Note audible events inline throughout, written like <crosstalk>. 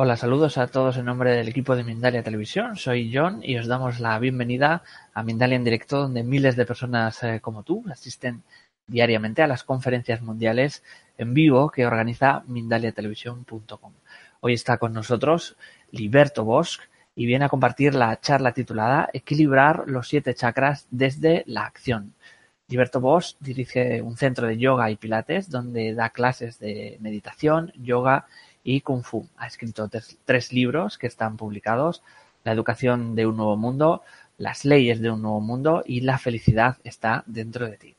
Hola, saludos a todos en nombre del equipo de Mindalia Televisión. Soy John y os damos la bienvenida a Mindalia en directo, donde miles de personas eh, como tú asisten diariamente a las conferencias mundiales en vivo que organiza mindaliatelevisión.com. Hoy está con nosotros Liberto Bosch y viene a compartir la charla titulada Equilibrar los siete chakras desde la acción. Liberto Bosch dirige un centro de yoga y pilates donde da clases de meditación, yoga y Kung Fu. Ha escrito tres, libros que están publicados, La educación de un nuevo mundo, Las leyes de un nuevo mundo y La felicidad está dentro de ti.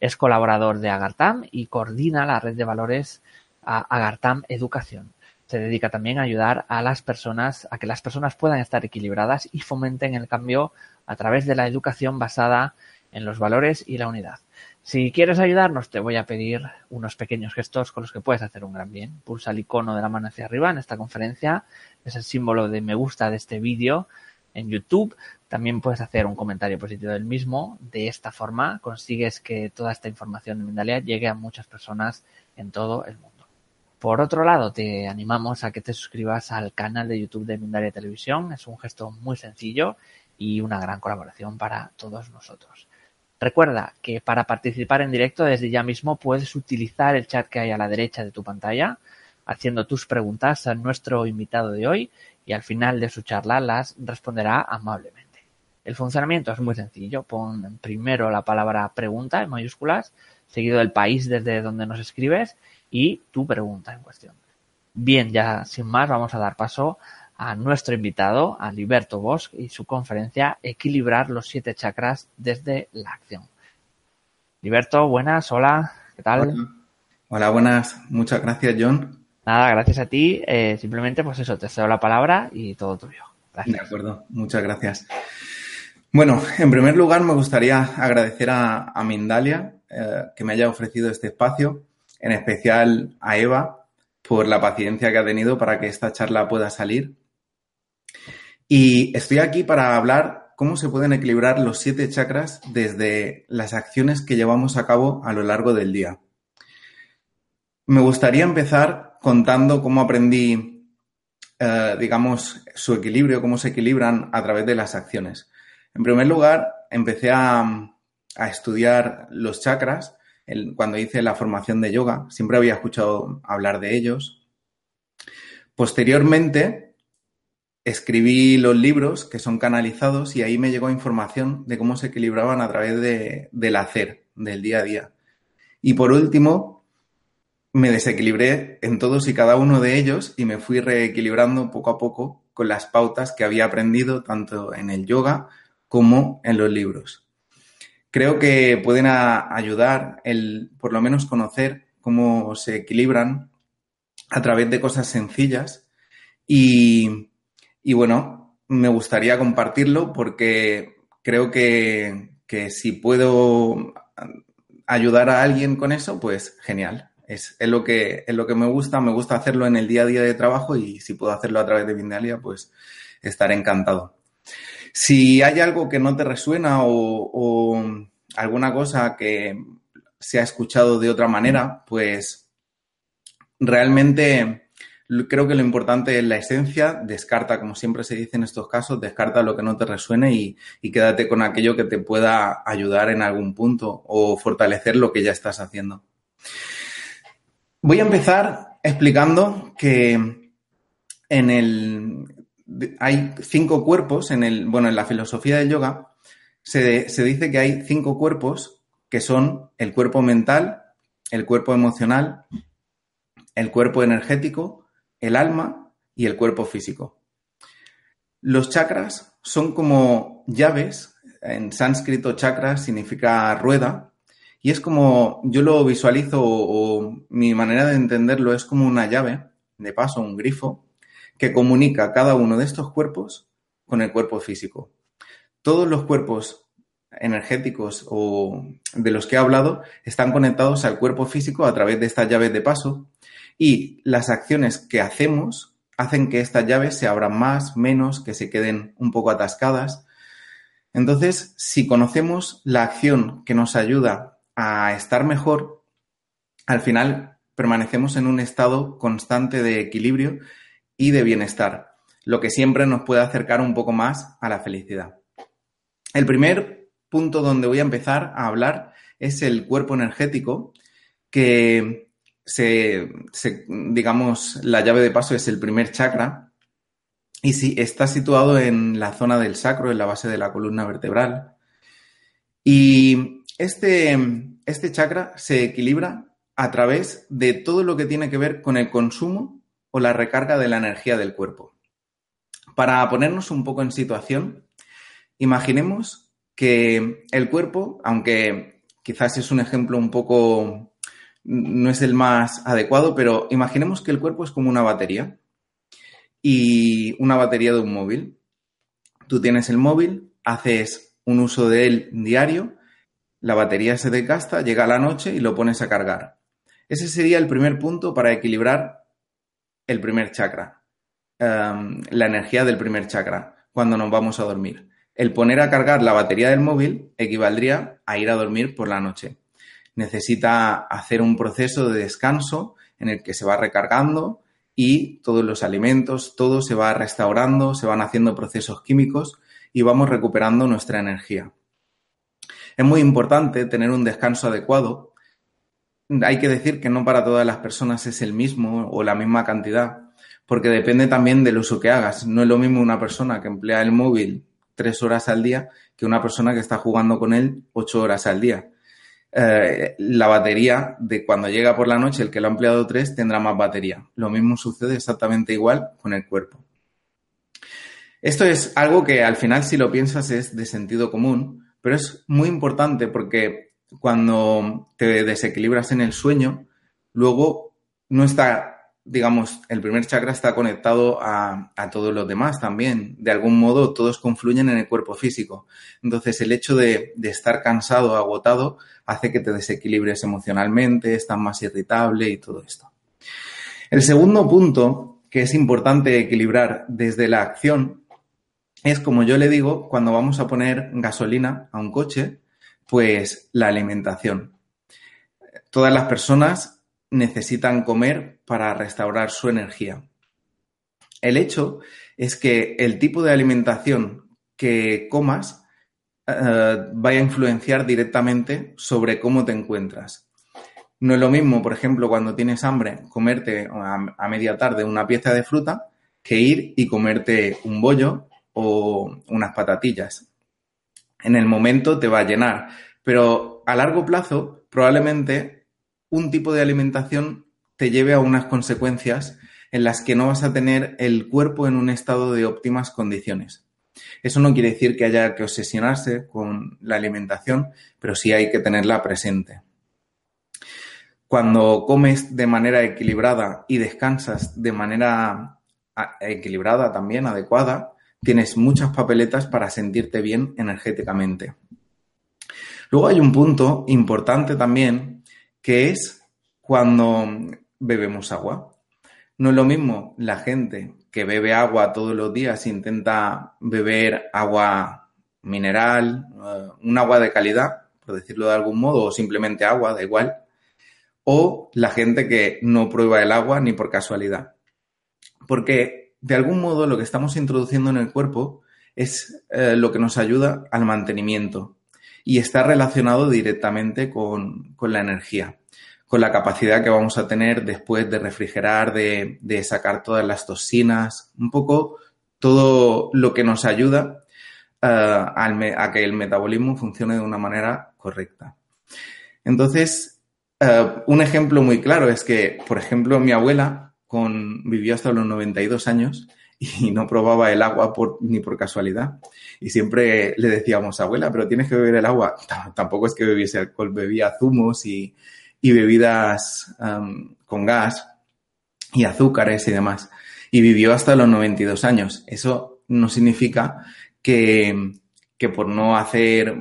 Es colaborador de Agartam y coordina la red de valores Agartam Educación. Se dedica también a ayudar a las personas, a que las personas puedan estar equilibradas y fomenten el cambio a través de la educación basada en los valores y la unidad. Si quieres ayudarnos, te voy a pedir unos pequeños gestos con los que puedes hacer un gran bien. Pulsa el icono de la mano hacia arriba en esta conferencia. Es el símbolo de me gusta de este vídeo en YouTube. También puedes hacer un comentario positivo del mismo. De esta forma consigues que toda esta información de Mindalia llegue a muchas personas en todo el mundo. Por otro lado, te animamos a que te suscribas al canal de YouTube de Mindalia Televisión. Es un gesto muy sencillo y una gran colaboración para todos nosotros. Recuerda que para participar en directo desde ya mismo puedes utilizar el chat que hay a la derecha de tu pantalla, haciendo tus preguntas a nuestro invitado de hoy y al final de su charla las responderá amablemente. El funcionamiento es muy sencillo. Pon primero la palabra pregunta en mayúsculas, seguido del país desde donde nos escribes y tu pregunta en cuestión. Bien, ya sin más vamos a dar paso a nuestro invitado, a Liberto Bosch, y su conferencia Equilibrar los siete chakras desde la acción. Liberto, buenas, hola, ¿qué tal? Hola, buenas, muchas gracias, John. Nada, gracias a ti. Eh, simplemente, pues eso, te cedo la palabra y todo tuyo. Gracias. De acuerdo, muchas gracias. Bueno, en primer lugar me gustaría agradecer a, Mindalia eh, que me haya ofrecido este espacio, en especial a Eva por la paciencia que ha tenido para que esta charla pueda salir y estoy aquí para hablar cómo se pueden equilibrar los siete chakras desde las acciones que llevamos a cabo a lo largo del día. Me gustaría empezar contando cómo aprendí, eh, digamos, su equilibrio, cómo se equilibran a través de las acciones. En primer lugar, empecé a, estudiar los chakras cuando hice la formación de yoga. Siempre había escuchado hablar de ellos. Posteriormente, escribí los libros que son canalizados y ahí me llegó información de cómo se equilibraban a través de, del hacer, del día a día. Y por último, me desequilibré en todos y cada uno de ellos y me fui reequilibrando poco a poco con las pautas que había aprendido tanto en el yoga como en los libros. Creo que pueden ayudar el, por lo menos, conocer cómo se equilibran a través de cosas sencillas y, y bueno, me gustaría compartirlo porque creo que, si puedo ayudar a alguien con eso, pues genial. Es, lo que, es lo que me gusta, me gusta hacerlo en el día a día de trabajo y si puedo hacerlo a través de Vindalia, pues estaré encantado. Si hay algo que no te resuena o alguna cosa que se ha escuchado de otra manera, pues realmente Creo que lo importante es la esencia, descarta, como siempre se dice en estos casos, descarta lo que no te resuene y, quédate con aquello que te pueda ayudar en algún punto o fortalecer lo que ya estás haciendo. Voy a empezar explicando que en el hay cinco cuerpos en el bueno en la filosofía del yoga se, se dice que hay cinco cuerpos que son el cuerpo mental, el cuerpo emocional, el cuerpo energético, el alma y el cuerpo físico. Los chakras son como llaves, en sánscrito chakra significa rueda, y es como yo lo visualizo o, mi manera de entenderlo es como una llave, de paso, un grifo, que comunica cada uno de estos cuerpos con el cuerpo físico. Todos los cuerpos energéticos o de los que he hablado están conectados al cuerpo físico a través de estas llaves de paso y las acciones que hacemos hacen que estas llaves se abran más, menos, que se queden un poco atascadas. Entonces, si conocemos la acción que nos ayuda a estar mejor, al final permanecemos en un estado constante de equilibrio y de bienestar, lo que siempre nos puede acercar un poco más a la felicidad. El primer punto donde voy a empezar a hablar es el cuerpo energético, que se, digamos, la llave de paso es el primer chakra y si está situado en la zona del sacro, en la base de la columna vertebral. Y este, este chakra se equilibra a través de todo lo que tiene que ver con el consumo o la recarga de la energía del cuerpo. Para ponernos un poco en situación, imaginemos que el cuerpo, aunque quizás es un ejemplo un poco, no es el más adecuado, pero imaginemos que el cuerpo es como una batería y una batería de un móvil. Tú tienes el móvil, haces un uso de él diario, la batería se desgasta, llega la noche y lo pones a cargar. Ese sería el primer punto para equilibrar el primer chakra, em, la energía del primer chakra, cuando nos vamos a dormir. El poner a cargar la batería del móvil equivaldría a ir a dormir por la noche. Necesita hacer un proceso de descanso en el que se va recargando, y todos los alimentos, todo se va restaurando, se van haciendo procesos químicos y vamos recuperando nuestra energía. Es muy importante tener un descanso adecuado. Hay que decir que no para todas las personas es el mismo o la misma cantidad, porque depende también del uso que hagas. No es lo mismo una persona que emplea el móvil tres horas al día que una persona que está jugando con él ocho horas al día. Eh, la batería de cuando llega por la noche, el que lo ha empleado tres tendrá más batería. Lo mismo sucede exactamente igual con el cuerpo. Esto es algo que al final, si lo piensas, es de sentido común, pero es muy importante porque cuando te desequilibras en el sueño, luego no está digamos, el primer chakra está conectado a, todos los demás también. De algún modo, todos confluyen en el cuerpo físico. Entonces, el hecho de, de estar cansado, agotado, hace que te desequilibres emocionalmente, estás más irritable y todo esto. El segundo punto que es importante equilibrar desde la acción es, como yo le digo, cuando vamos a poner gasolina a un coche, pues la alimentación. Todas las personas necesitan comer para restaurar su energía. El hecho es que el tipo de alimentación que comas eh, vaya a influenciar directamente sobre cómo te encuentras. No es lo mismo, por ejemplo, cuando tienes hambre, comerte a, media tarde una pieza de fruta que ir y comerte un bollo o unas patatillas. En el momento te va a llenar, pero a largo plazo probablemente un tipo de alimentación te lleve a unas consecuencias en las que no vas a tener el cuerpo en un estado de óptimas condiciones. Eso no quiere decir que haya que obsesionarse con la alimentación, pero sí hay que tenerla presente. Cuando comes de manera equilibrada y descansas de manera equilibrada también, adecuada, tienes muchas papeletas para sentirte bien energéticamente. Luego hay un punto importante también que es cuando bebemos agua. No es lo mismo la gente que bebe agua todos los días, intenta beber agua mineral, eh, un agua de calidad, por decirlo de algún modo, o simplemente agua, da igual, o la gente que no prueba el agua ni por casualidad. Porque de algún modo lo que estamos introduciendo en el cuerpo es eh, lo que nos ayuda al mantenimiento y está relacionado directamente con, la energía, con la capacidad que vamos a tener después de refrigerar, de, sacar todas las toxinas, un poco todo lo que nos ayuda eh, a que el metabolismo funcione de una manera correcta. Entonces, eh, un ejemplo muy claro es que, por ejemplo, mi abuela con, vivió hasta los 92 años y no probaba el agua por, ni por casualidad. Y siempre le decíamos, abuela, pero tienes que beber el agua. <laughs> tampoco es que bebiese alcohol, bebía zumos y, bebidas con gas y azúcares y demás. Y vivió hasta los 92 años. Eso no significa que, que por no hacer,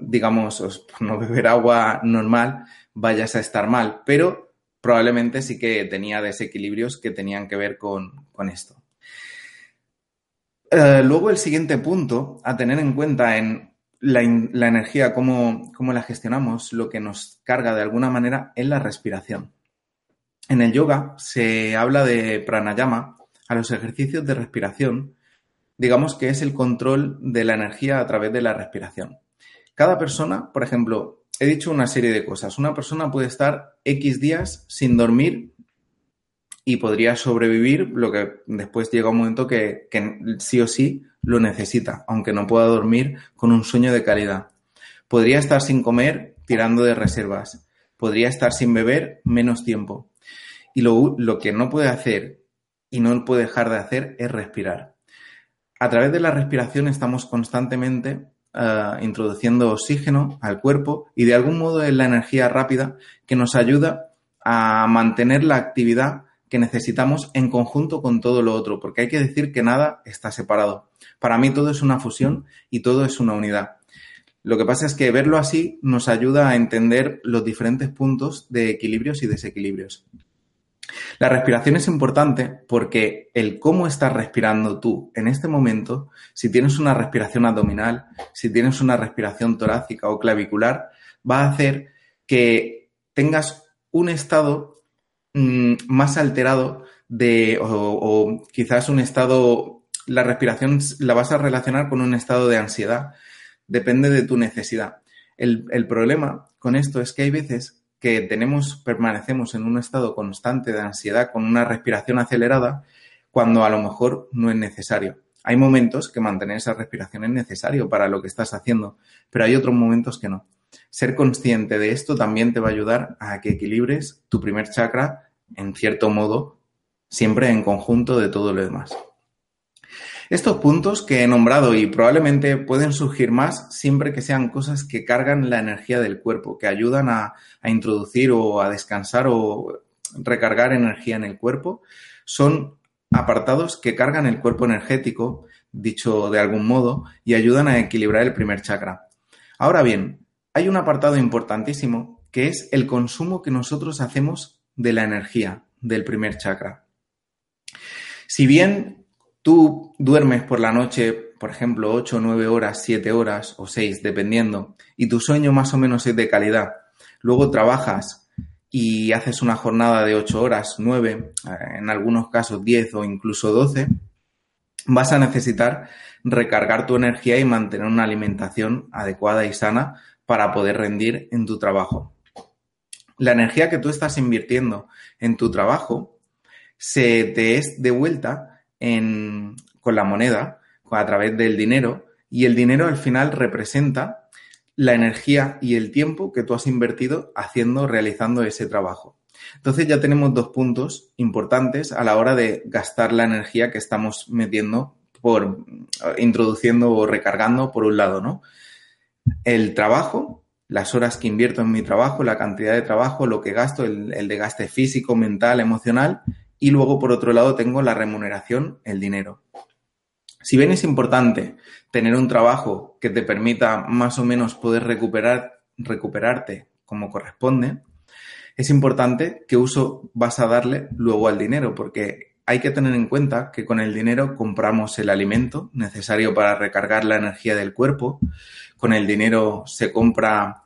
digamos, por no beber agua normal, vayas a estar mal. Pero probablemente sí que tenía desequilibrios que tenían que ver con, con esto. Eh, luego el siguiente punto a tener en cuenta en la, energía, cómo, la gestionamos, lo que nos carga de alguna manera es la respiración. En el yoga se habla de pranayama a los ejercicios de respiración, digamos que es el control de la energía a través de la respiración. Cada persona, por ejemplo, he dicho una serie de cosas. Una persona puede estar X días sin dormir y podría sobrevivir, lo que después llega un momento que, sí o sí lo necesita, aunque no pueda dormir con un sueño de calidad. Podría estar sin comer tirando de reservas. Podría estar sin beber menos tiempo. Y lo, lo que no puede hacer y no puede dejar de hacer es respirar. A través de la respiración estamos constantemente eh, introduciendo oxígeno al cuerpo y de algún modo es la energía rápida que nos ayuda a mantener la actividad que necesitamos en conjunto con todo lo otro, porque hay que decir que nada está separado. Para mí todo es una fusión y todo es una unidad. Lo que pasa es que verlo así nos ayuda a entender los diferentes puntos de equilibrios y desequilibrios. La respiración es importante porque el cómo estás respirando tú en este momento, si tienes una respiración abdominal, si tienes una respiración torácica o clavicular, va a hacer que tengas un estado mm, más alterado de, o, quizás un estado, la respiración la vas a relacionar con un estado de ansiedad. Depende de tu necesidad. el problema con esto es que hay veces que tenemos, permanecemos en un estado constante de ansiedad con una respiración acelerada cuando a lo mejor no es necesario. Hay momentos que mantener esa respiración es necesario para lo que estás haciendo, pero hay otros momentos que no. Ser consciente de esto también te va a ayudar a que equilibres tu primer chakra, en cierto modo, siempre en conjunto de todo lo demás. Estos puntos que he nombrado y probablemente pueden surgir más siempre que sean cosas que cargan la energía del cuerpo, que ayudan a, introducir o a descansar o recargar energía en el cuerpo, son apartados que cargan el cuerpo energético, dicho de algún modo, y ayudan a equilibrar el primer chakra. Ahora bien, hay un apartado importantísimo que es el consumo que nosotros hacemos de la energía del primer chakra. Si bien Tú duermes por la noche, por ejemplo, 8, 9 horas, 7 horas o 6, dependiendo, y tu sueño más o menos es de calidad. Luego trabajas y haces una jornada de 8 horas, 9, eh, en algunos casos 10 o incluso 12, vas a necesitar recargar tu energía y mantener una alimentación adecuada y sana para poder rendir en tu trabajo. La energía que tú estás invirtiendo en tu trabajo se te es de vuelta con la moneda, a través del dinero, y el dinero al final representa la energía y el tiempo que tú has invertido haciendo, realizando ese trabajo. Entonces ya tenemos dos puntos importantes a la hora de gastar la energía que estamos metiendo por introduciendo o recargando por un lado, ¿no? El trabajo, las horas que invierto en mi trabajo, la cantidad de trabajo, lo que gasto, el, desgaste físico, mental, emocional y luego, por otro lado, tengo la remuneración, el dinero. Si bien es importante tener un trabajo que te permita más o menos poder recuperar, recuperarte como corresponde, es importante qué uso vas a darle luego al dinero, porque hay que tener en cuenta que con el dinero compramos el alimento necesario para recargar la energía del cuerpo, con el dinero se compra,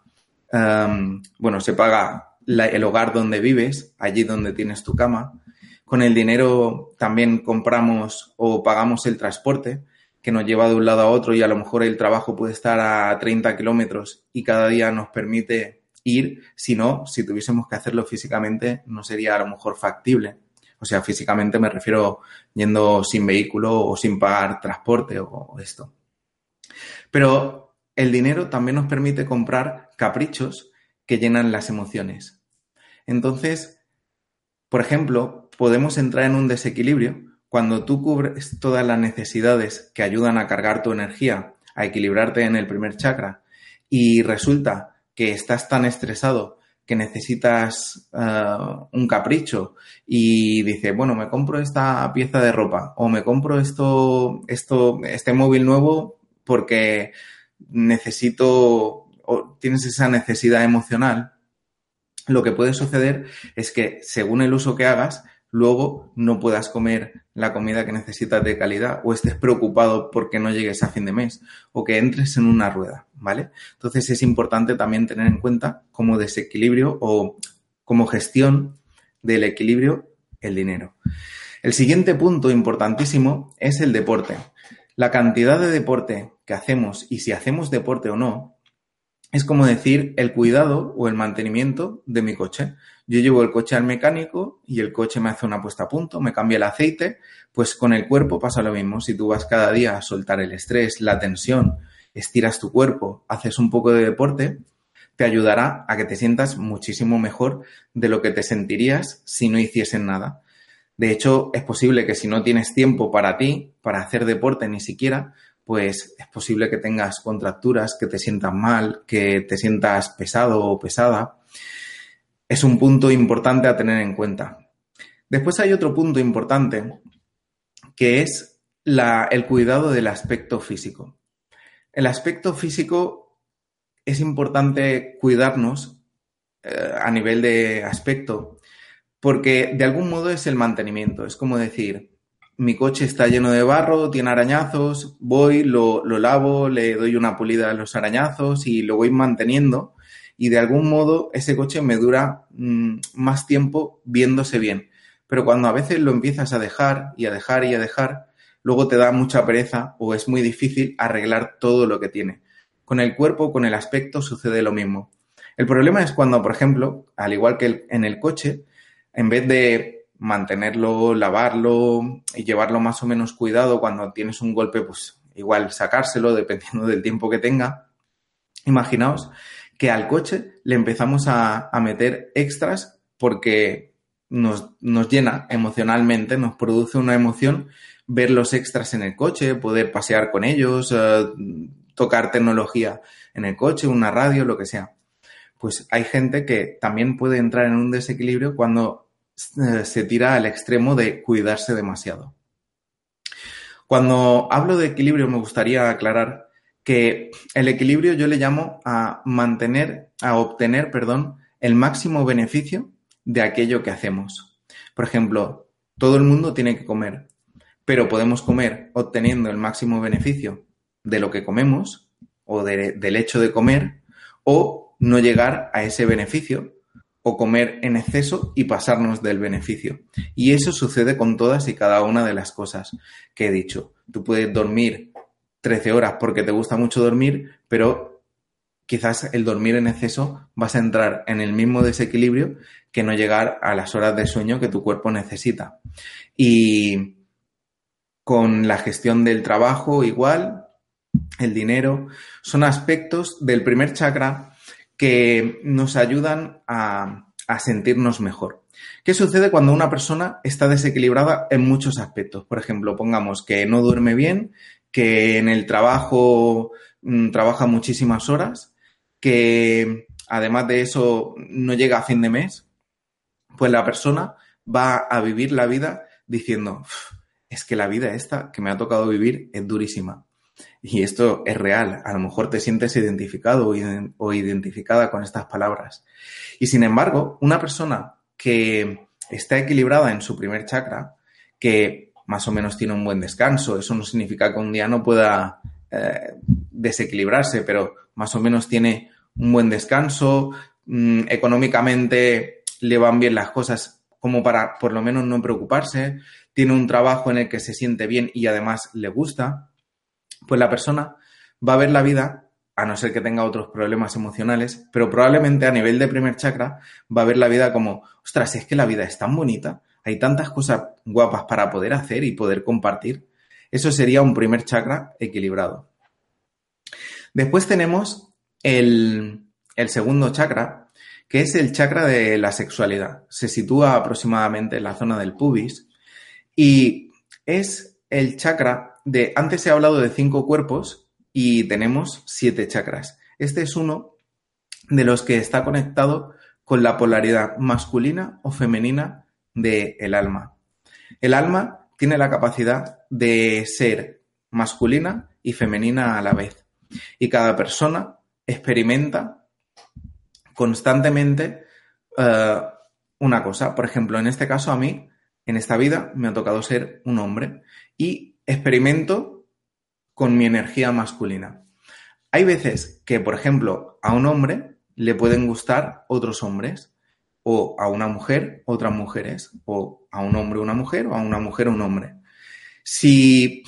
em, bueno, se paga el hogar donde vives, allí donde tienes tu cama, con el dinero también compramos o pagamos el transporte que nos lleva de un lado a otro y a lo mejor el trabajo puede estar a 30 kilómetros y cada día nos permite ir. Si no, si tuviésemos que hacerlo físicamente, no sería a lo mejor factible. O sea, físicamente me refiero yendo sin vehículo o sin pagar transporte o esto. Pero el dinero también nos permite comprar caprichos que llenan las emociones. Entonces, por ejemplo, podemos entrar en un desequilibrio cuando tú cubres todas las necesidades que ayudan a cargar tu energía, a equilibrarte en el primer chakra, y resulta que estás tan estresado que necesitas eh, un capricho y dices, bueno, me compro esta pieza de ropa o me compro esto, esto, este móvil nuevo porque necesito o tienes esa necesidad emocional, lo que puede suceder es que según el uso que hagas, luego no puedas comer la comida que necesitas de calidad o estés preocupado porque no llegues a fin de mes o que entres en una rueda, ¿vale? Entonces es importante también tener en cuenta como desequilibrio o como gestión del equilibrio el dinero. El siguiente punto importantísimo es el deporte. La cantidad de deporte que hacemos y si hacemos deporte o no es como decir el cuidado o el mantenimiento de mi coche. Yo llevo el coche al mecánico y el coche me hace una puesta a punto, me cambia el aceite, pues con el cuerpo pasa lo mismo. Si tú vas cada día a soltar el estrés, la tensión, estiras tu cuerpo, haces un poco de deporte, te ayudará a que te sientas muchísimo mejor de lo que te sentirías si no hiciesen nada. De hecho, es posible que si no tienes tiempo para ti, para hacer deporte ni siquiera, pues es posible que tengas contracturas, que te sientas mal, que te sientas pesado o pesada. Es un punto importante a tener en cuenta. Después hay otro punto importante que es el cuidado del aspecto físico. El aspecto físico es importante cuidarnos eh, a nivel de aspecto porque de algún modo es el mantenimiento. Es como decir, mi coche está lleno de barro, tiene arañazos, voy, lo, lavo, le doy una pulida a los arañazos y lo voy manteniendo y de algún modo ese coche me dura mm, más tiempo viéndose bien. Pero cuando a veces lo empiezas a dejar y a dejar y a dejar, luego te da mucha pereza o es muy difícil arreglar todo lo que tiene. Con el cuerpo, con el aspecto sucede lo mismo. El problema es cuando, por ejemplo, al igual que en el coche, en vez de mantenerlo, lavarlo y llevarlo más o menos cuidado cuando tienes un golpe, pues igual sacárselo dependiendo del tiempo que tenga. Imaginaos que al coche le empezamos a, meter extras porque nos, nos, llena emocionalmente, nos produce una emoción ver los extras en el coche, poder pasear con ellos, eh, tocar tecnología en el coche, una radio, lo que sea. Pues hay gente que también puede entrar en un desequilibrio cuando eh, se tira al extremo de cuidarse demasiado. Cuando hablo de equilibrio me gustaría aclarar que el equilibrio yo le llamo a mantener, a obtener, perdón, el máximo beneficio de aquello que hacemos. Por ejemplo, todo el mundo tiene que comer, pero podemos comer obteniendo el máximo beneficio de lo que comemos o del hecho de comer o no llegar a ese beneficio o comer en exceso y pasarnos del beneficio. Y eso sucede con todas y cada una de las cosas que he dicho. Tú puedes dormir 13 horas porque te gusta mucho dormir, pero quizás el dormir en exceso vas a entrar en el mismo desequilibrio que no llegar a las horas de sueño que tu cuerpo necesita. Y con la gestión del trabajo igual, el dinero, son aspectos del primer chakra que nos ayudan a, sentirnos mejor. ¿Qué sucede cuando una persona está desequilibrada en muchos aspectos? Por ejemplo, pongamos que no duerme bien, que en el trabajo mm, trabaja muchísimas horas, que además de eso no llega a fin de mes, pues la persona va a vivir la vida diciendo, es que la vida esta que me ha tocado vivir es durísima. Y esto es real. A lo mejor te sientes identificado o identificada con estas palabras. Y sin embargo, una persona que está equilibrada en su primer chakra, que más o menos tiene un buen descanso, eso no significa que un día no pueda eh, desequilibrarse, pero más o menos tiene un buen descanso, mm, económicamente le van bien las cosas como para por lo menos no preocuparse, tiene un trabajo en el que se siente bien y además le gusta, pues la persona va a ver la vida, a no ser que tenga otros problemas emocionales, pero probablemente a nivel de primer chakra va a ver la vida como, ostras, es que la vida es tan bonita, hay tantas cosas guapas para poder hacer y poder compartir. Eso sería un primer chakra equilibrado. Después tenemos el, el segundo chakra, que es el chakra de la sexualidad. Se sitúa aproximadamente en la zona del pubis y es el chakra de, antes he hablado de cinco cuerpos y tenemos siete chakras. Este es uno de los que está conectado con la polaridad masculina o femenina del alma. El alma tiene la capacidad de ser masculina y femenina a la vez. Y cada persona experimenta constantemente eh, una cosa. Por ejemplo, en este caso a mí, en esta vida, me ha tocado ser un hombre. Y experimento con mi energía masculina. Hay veces que, por ejemplo, a un hombre le pueden gustar otros hombres o a una mujer, otras mujeres, o a un hombre, una mujer, o a una mujer, un hombre. Si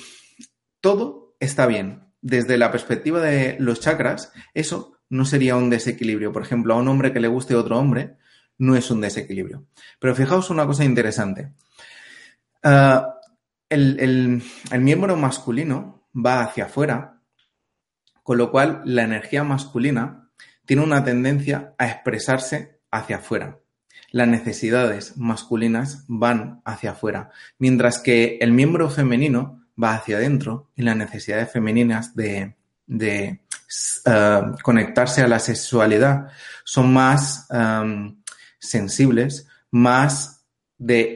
todo está bien desde la perspectiva de los chakras, eso no sería un desequilibrio. Por ejemplo, a un hombre que le guste otro hombre, no es un desequilibrio. Pero fijaos una cosa interesante. Ah, el, el miembro masculino va hacia afuera, con lo cual la energía masculina tiene una tendencia a expresarse hacia afuera. Las necesidades masculinas van hacia afuera, mientras que el miembro femenino va hacia adentro y las necesidades femeninas de, de eh, conectarse a la sexualidad son más um, sensibles, más de,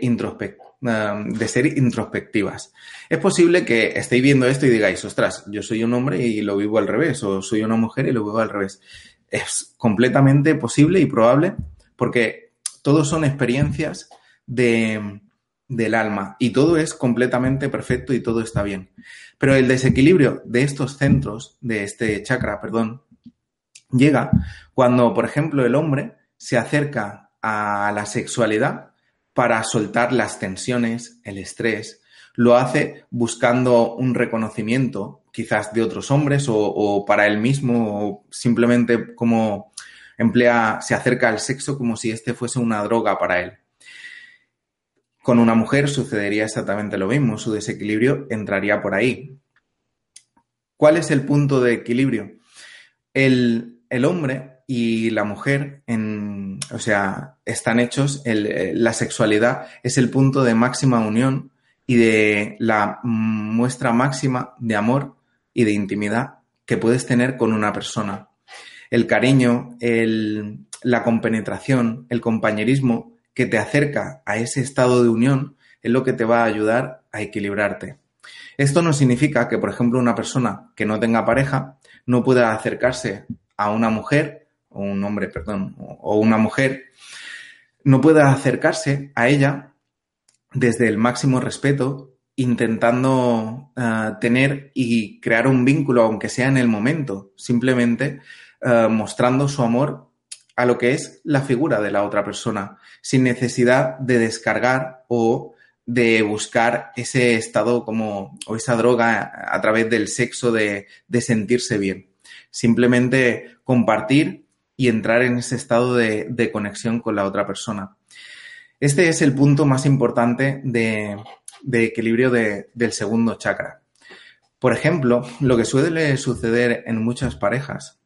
de ser introspectivas. Es posible que estéis viendo esto y digáis, ostras, yo soy un hombre y lo vivo al revés, o soy una mujer y lo vivo al revés. Es completamente posible y probable porque todos son experiencias de, del alma y todo es completamente perfecto y todo está bien. Pero el desequilibrio de estos centros, de este chakra, perdón, llega cuando, por ejemplo, el hombre se acerca a la sexualidad para soltar las tensiones, el estrés, lo hace buscando un reconocimiento quizás de otros hombres o, para él mismo o simplemente como emplea, se acerca al sexo como si este fuese una droga para él. Con una mujer sucedería exactamente lo mismo, su desequilibrio entraría por ahí. ¿Cuál es el punto de equilibrio? El, hombre y la mujer, en, o sea, están hechos, la sexualidad es el punto de máxima unión y de la muestra máxima de amor y de intimidad que puedes tener con una persona. El cariño, la compenetración, el compañerismo que te acerca a ese estado de unión es lo que te va a ayudar a equilibrarte. Esto no significa que, por ejemplo, una persona que no tenga pareja no pueda acercarse a una mujer, o un hombre, perdón, o una mujer, no pueda acercarse a ella desde el máximo respeto, intentando eh, tener y crear un vínculo, aunque sea en el momento, simplemente eh, mostrando su amor a lo que es la figura de la otra persona, sin necesidad de descargar o de buscar ese estado como, o esa droga a través del sexo de sentirse bien. Simplemente compartir y entrar en ese estado de, conexión con la otra persona. Este es el punto más importante de, de equilibrio del segundo chakra. Por ejemplo, lo que suele suceder en muchas parejas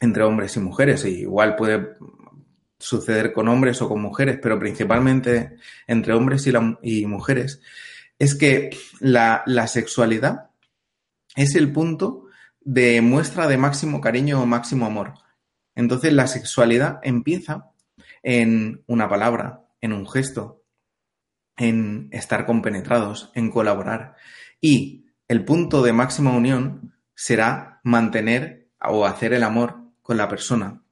entre hombres y mujeres. Y igual puede suceder con hombres o con mujeres, pero principalmente entre hombres y, mujeres, es que la, sexualidad es el punto de muestra de máximo cariño o máximo amor. Entonces la sexualidad empieza en una palabra, en un gesto, en estar compenetrados, en colaborar. Y el punto de máxima unión será mantener o hacer el amor con la persona,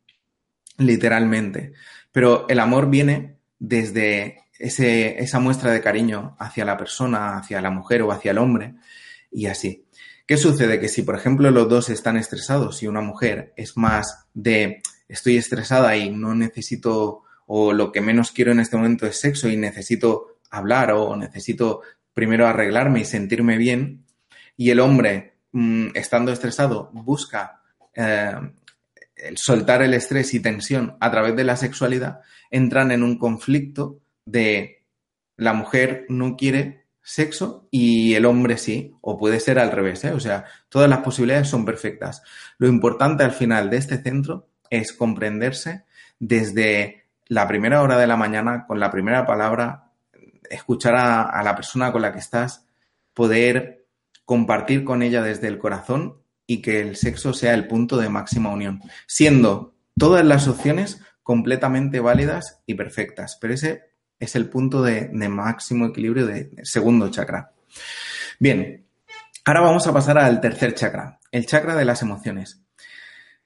literalmente. Pero el amor viene desde ese, esa muestra de cariño hacia la persona, hacia la mujer o hacia el hombre, y así. ¿Qué sucede? Que si, por ejemplo, los dos están estresados y una mujer es más de estoy estresada y no necesito, o lo que menos quiero en este momento es sexo y necesito hablar o necesito primero arreglarme y sentirme bien, y el hombre, mm, estando estresado, busca eh, soltar el estrés y tensión a través de la sexualidad, entran en un conflicto de la mujer no quiere sexo y el hombre sí, o puede ser al revés, ¿eh? o sea, todas las posibilidades son perfectas. Lo importante al final de este centro es comprenderse desde la primera hora de la mañana, con la primera palabra, escuchar a la persona con la que estás, poder compartir con ella desde el corazón y que el sexo sea el punto de máxima unión, siendo todas las opciones completamente válidas y perfectas, pero ese es el punto de, máximo equilibrio del segundo chakra. Bien, ahora vamos a pasar al tercer chakra, el chakra de las emociones.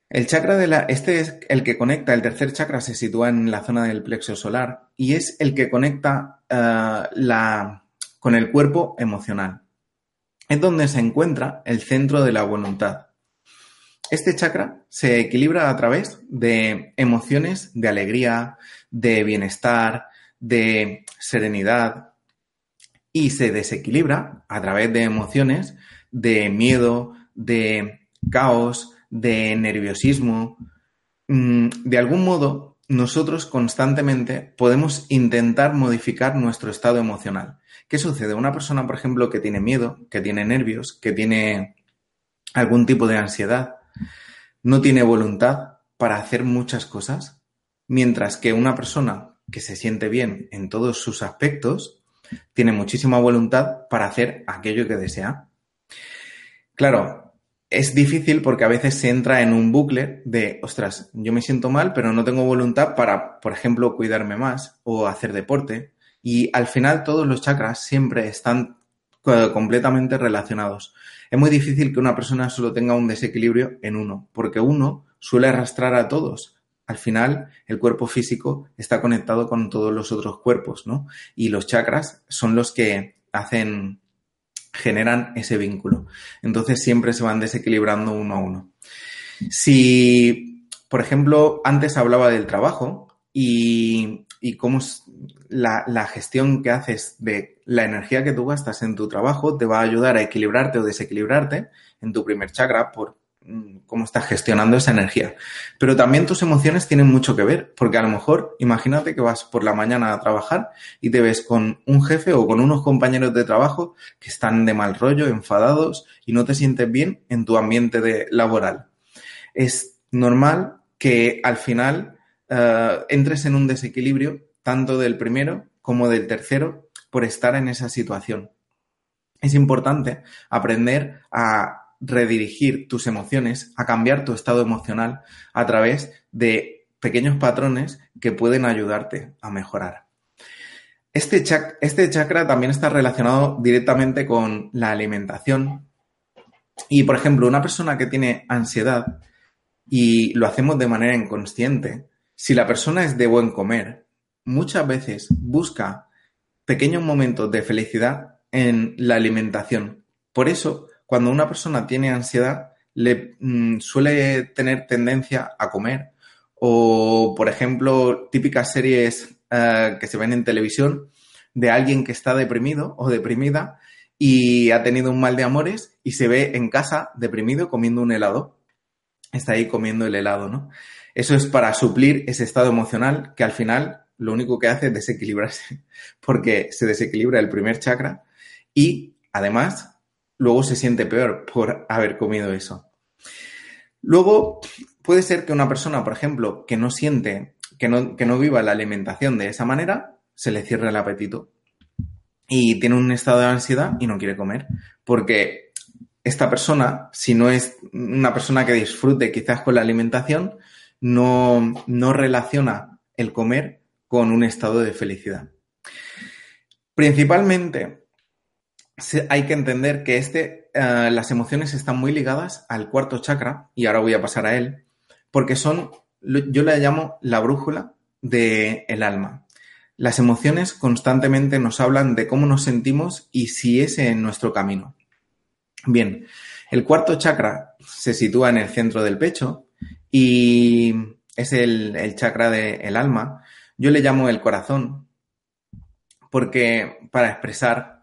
El chakra de la, este es el que conecta, el tercer chakra se sitúa en la zona del plexo solar y es el que conecta eh, la, con el cuerpo emocional es donde se encuentra el centro de la voluntad. este chakra se equilibra a través de emociones de alegría, de bienestar, de serenidad y se desequilibra a través de emociones de miedo, de caos, de nerviosismo. Mm, de algún modo, nosotros constantemente podemos intentar modificar nuestro estado emocional. ¿Qué sucede? Una persona, por ejemplo, que tiene miedo, que tiene nervios, que tiene algún tipo de ansiedad, no tiene voluntad para hacer muchas cosas, mientras que una persona que se siente bien en todos sus aspectos tiene muchísima voluntad para hacer aquello que desea. Claro, es difícil porque a veces se entra en un bucle de, ostras, yo me siento mal, pero no tengo voluntad para, por ejemplo, cuidarme más o hacer deporte. Y al final todos los chakras siempre están eh, completamente relacionados. Es muy difícil que una persona solo tenga un desequilibrio en uno, porque uno suele arrastrar a todos. Al final, el cuerpo físico está conectado con todos los otros cuerpos, ¿no? Y los chakras son los que hacen, generan ese vínculo. Entonces siempre se van desequilibrando uno a uno. Si, por ejemplo, antes hablaba del trabajo y, y cómo la, la gestión que haces de la energía que tú gastas en tu trabajo te va a ayudar a equilibrarte o desequilibrarte en tu primer chakra por cómo estás gestionando esa energía. Pero también tus emociones tienen mucho que ver, porque a lo mejor imagínate que vas por la mañana a trabajar y te ves con un jefe o con unos compañeros de trabajo que están de mal rollo, enfadados y no te sientes bien en tu ambiente laboral. Es normal que al final uh, entres en un desequilibrio tanto del primero como del tercero por estar en esa situación. Es importante aprender a redirigir tus emociones, a cambiar tu estado emocional a través de pequeños patrones que pueden ayudarte a mejorar. Este, este chakra también está relacionado directamente con la alimentación. Y, por ejemplo, una persona que tiene ansiedad y lo hacemos de manera inconsciente, si la persona es de buen comer, muchas veces busca pequeños momentos de felicidad en la alimentación. Por eso, cuando una persona tiene ansiedad, le mm, suele tener tendencia a comer. O, por ejemplo, típicas series eh, que se ven en televisión de alguien que está deprimido o deprimida y ha tenido un mal de amores y se ve en casa deprimido comiendo un helado. Está ahí comiendo el helado, ¿no? Eso es para suplir ese estado emocional que al final lo único que hace es desequilibrarse, <laughs> porque se desequilibra el primer chakra y además luego se siente peor por haber comido eso. Luego puede ser que una persona, por ejemplo, que no siente, que no, que no viva la alimentación de esa manera, se le cierre el apetito y tiene un estado de ansiedad y no quiere comer, porque esta persona, si no es una persona que disfrute quizás con la alimentación, no, no relaciona el comer con un estado de felicidad. Principalmente hay que entender que este, eh, las emociones están muy ligadas al cuarto chakra, y ahora voy a pasar a él, porque son, yo le llamo la brújula del el alma. Las emociones constantemente nos hablan de cómo nos sentimos y si es en nuestro camino. Bien, el cuarto chakra se sitúa en el centro del pecho y es el, el chakra del alma yo le llamo el corazón porque para expresar,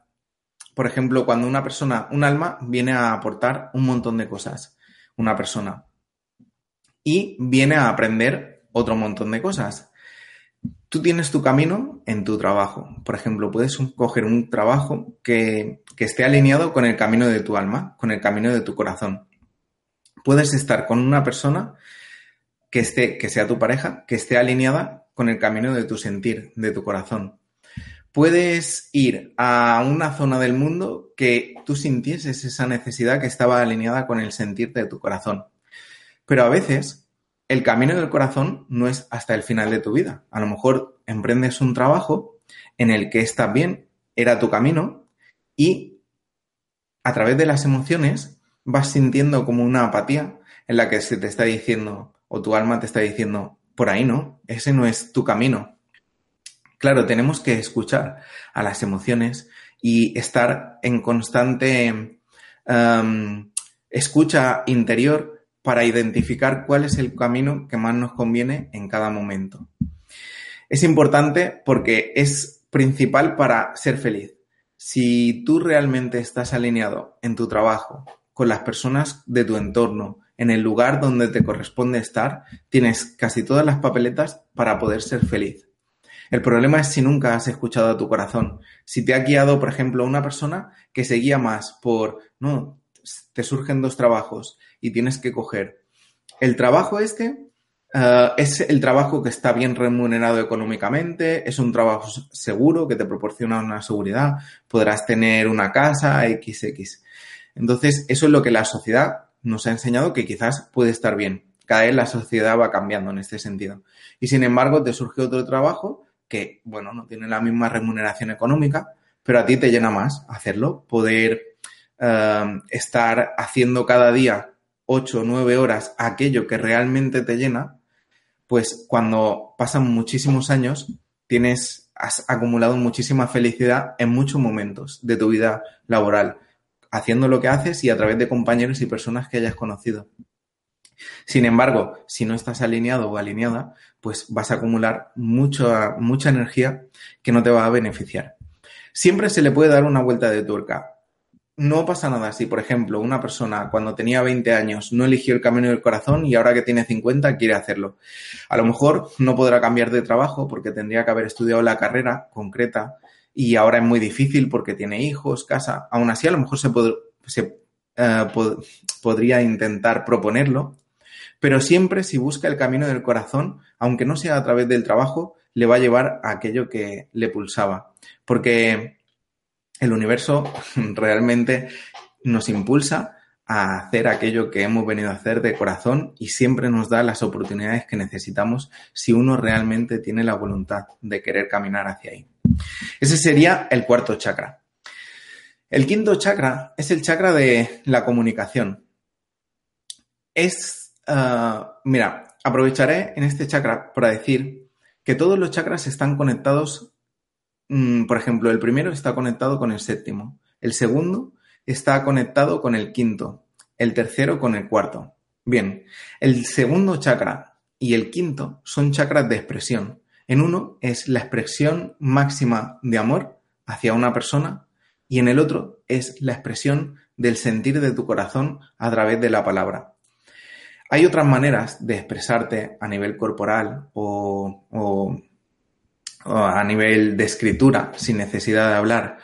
por ejemplo, cuando una persona, un alma, viene a aportar un montón de cosas, una persona, y viene a aprender otro montón de cosas. Tú tienes tu camino en tu trabajo. Por ejemplo, puedes coger un trabajo que, que esté alineado con el camino de tu alma, con el camino de tu corazón. Puedes estar con una persona que esté, que sea tu pareja, que esté alineada con el camino de tu sentir, de tu corazón. Puedes ir a una zona del mundo que tú sintieses esa necesidad que estaba alineada con el sentir de tu corazón. Pero a veces el camino del corazón no es hasta el final de tu vida. A lo mejor emprendes un trabajo en el que estás bien, era tu camino, y a través de las emociones vas sintiendo como una apatía en la que se te está diciendo, o tu alma te está diciendo, por ahí no, ese no es tu camino. Claro, tenemos que escuchar a las emociones y estar en constante em, escucha interior para identificar cuál es el camino que más nos conviene en cada momento. Es importante porque es principal para ser feliz. Si tú realmente estás alineado en tu trabajo, con las personas de tu entorno, en el lugar donde te corresponde estar, tienes casi todas las papeletas para poder ser feliz. El problema es si nunca has escuchado a tu corazón. Si te ha guiado, por ejemplo, una persona que se guía más por, no, te surgen dos trabajos y tienes que coger. El trabajo este uh, es el trabajo que está bien remunerado económicamente, es un trabajo seguro que te proporciona una seguridad, podrás tener una casa, XX. Entonces, eso es lo que la sociedad nos ha enseñado que quizás puede estar bien. Cada vez la sociedad va cambiando en este sentido. Y sin embargo, te surge otro trabajo que, bueno, no tiene la misma remuneración económica, pero a ti te llena más hacerlo, poder uh, estar haciendo cada día ocho o nueve horas aquello que realmente te llena, pues cuando pasan muchísimos años, tienes, has acumulado muchísima felicidad en muchos momentos de tu vida laboral, haciendo lo que haces y a través de compañeros y personas que hayas conocido. Sin embargo, si no estás alineado o alineada, pues vas a acumular mucha, mucha energía que no te va a beneficiar. Siempre se le puede dar una vuelta de tuerca. No pasa nada si, por ejemplo, una persona cuando tenía 20 años no eligió el camino del corazón y ahora que tiene 50 quiere hacerlo. A lo mejor no podrá cambiar de trabajo porque tendría que haber estudiado la carrera concreta y ahora es muy difícil porque tiene hijos, casa. Aún así, a lo mejor se, eh, podría intentar proponerlo pero siempre si busca el camino del corazón, aunque no sea a través del trabajo, le va a llevar a aquello que le pulsaba. Porque el universo <laughs> realmente nos impulsa a hacer aquello que hemos venido a hacer de corazón y siempre nos da las oportunidades que necesitamos si uno realmente tiene la voluntad de querer caminar hacia ahí. Ese sería el cuarto chakra. El quinto chakra es el chakra de la comunicación. Es Ah, mira, aprovecharé en este chakra para decir que todos los chakras están conectados. Mm, por ejemplo, el primero está conectado con el séptimo, el segundo está conectado con el quinto, el tercero con el cuarto. Bien, el segundo chakra y el quinto son chakras de expresión. En uno es la expresión máxima de amor hacia una persona y en el otro es la expresión del sentir de tu corazón a través de la palabra. Hay otras maneras de expresarte a nivel corporal o, a nivel de escritura sin necesidad de hablar,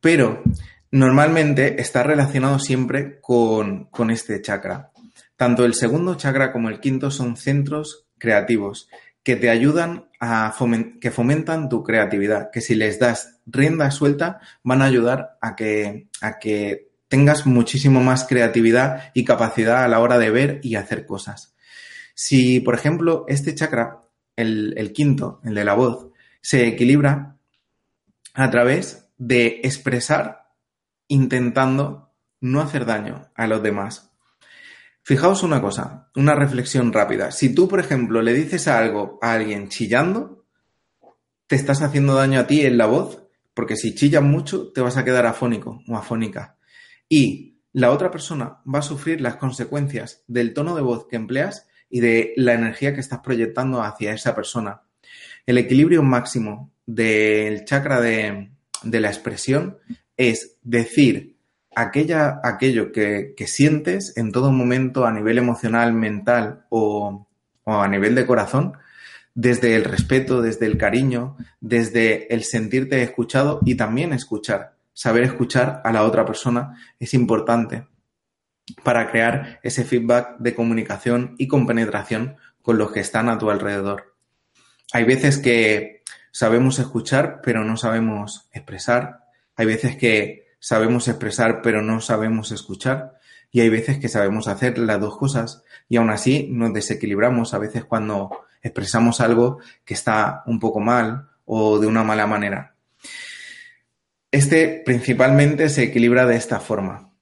pero normalmente está relacionado siempre con, con este chakra. Tanto el segundo chakra como el quinto son centros creativos que te ayudan a que fomentan tu creatividad, que si les das rienda suelta van a ayudar a que, a que tengas muchísimo más creatividad y capacidad a la hora de ver y hacer cosas. Si, por ejemplo, este chakra, el, quinto, el de la voz, se equilibra a través de expresar intentando no hacer daño a los demás. Fijaos una cosa, una reflexión rápida. Si tú, por ejemplo, le dices algo a alguien chillando, te estás haciendo daño a ti en la voz, porque si chillas mucho te vas a quedar afónico o afónica y la otra persona va a sufrir las consecuencias del tono de voz que empleas y de la energía que estás proyectando hacia esa persona. El equilibrio máximo del chakra de, la expresión es decir aquella, aquello que, sientes en todo momento a nivel emocional, mental o, o a nivel de corazón, desde el respeto, desde el cariño, desde el sentirte escuchado y también escuchar saber escuchar a la otra persona es importante para crear ese feedback de comunicación y compenetración con los que están a tu alrededor. Hay veces que sabemos escuchar pero no sabemos expresar. Hay veces que sabemos expresar pero no sabemos escuchar. Y hay veces que sabemos hacer las dos cosas y aún así nos desequilibramos a veces cuando expresamos algo que está un poco mal o de una mala manera. Este principalmente se equilibra de esta forma.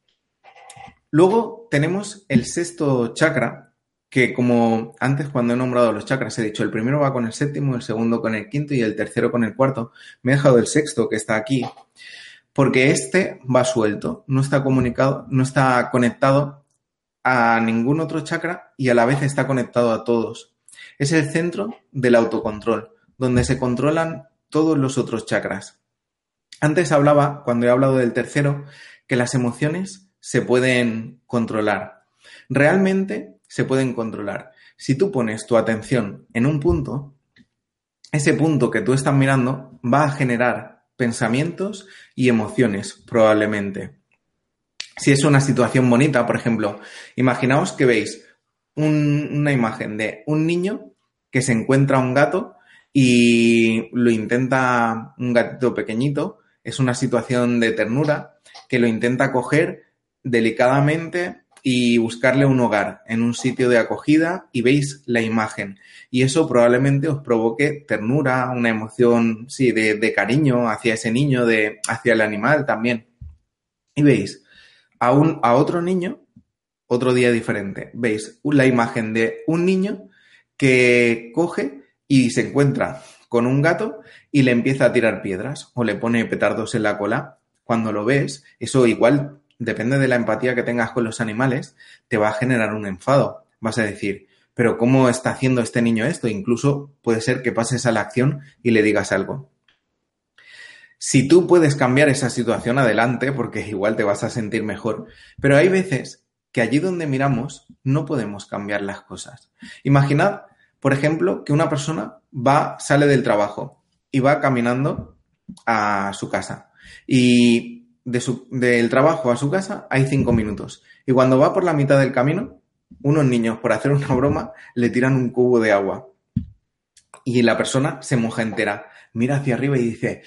Luego tenemos el sexto chakra, que como antes cuando he nombrado los chakras he dicho, el primero va con el séptimo, el segundo con el quinto y el tercero con el cuarto. Me he dejado el sexto que está aquí, porque este va suelto, no está comunicado, no está conectado a ningún otro chakra y a la vez está conectado a todos. Es el centro del autocontrol, donde se controlan todos los otros chakras. Antes hablaba, cuando he hablado del tercero, que las emociones se pueden controlar. Realmente se pueden controlar. Si tú pones tu atención en un punto, ese punto que tú estás mirando va a generar pensamientos y emociones probablemente. Si es una situación bonita, por ejemplo, imaginaos que veis una imagen de un niño que se encuentra un gato y lo intenta un gatito pequeñito, es una situación de ternura, que lo intenta coger delicadamente y buscarle un hogar en un sitio de acogida y veis la imagen. Y eso probablemente os provoque ternura, una emoción, sí, de, de cariño hacia ese niño, de, hacia el animal también. Y veis a, un, a otro niño, otro día diferente. Veis la imagen de un niño que coge y se encuentra con un gato y le empieza a tirar piedras o le pone petardos en la cola. Cuando lo ves, eso igual depende de la empatía que tengas con los animales, te va a generar un enfado. Vas a decir, pero ¿cómo está haciendo este niño esto? Incluso puede ser que pases a la acción y le digas algo. Si tú puedes cambiar esa situación adelante, porque igual te vas a sentir mejor, pero hay veces que allí donde miramos no podemos cambiar las cosas. Imaginad, por ejemplo, que una persona va, sale del trabajo va caminando a su casa y del trabajo a su casa hay cinco minutos. Y cuando va por la mitad del camino, unos niños, por hacer una broma, le tiran un cubo de agua. Y la persona se moja entera, mira hacia arriba y dice,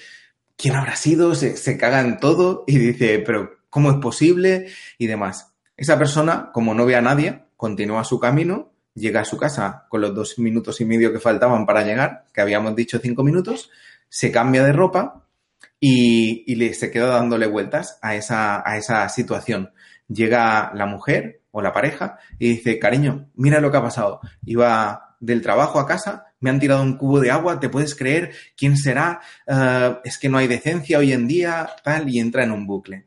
¿quién habrá sido? Se, se caga en todo y dice, pero ¿cómo es posible? Y demás. Esa persona, como no ve a nadie, continúa su camino, llega a su casa con los dos minutos y medio que faltaban para llegar, que habíamos dicho cinco minutos, se cambia de ropa y, le, se quedó dándole vueltas a esa, a esa situación. Llega la mujer o la pareja y dice, cariño, mira lo que ha pasado. Iba del trabajo a casa, me han tirado un cubo de agua, ¿te puedes creer? ¿Quién será? Eh, es que no hay decencia hoy en día, tal, y entra en un bucle.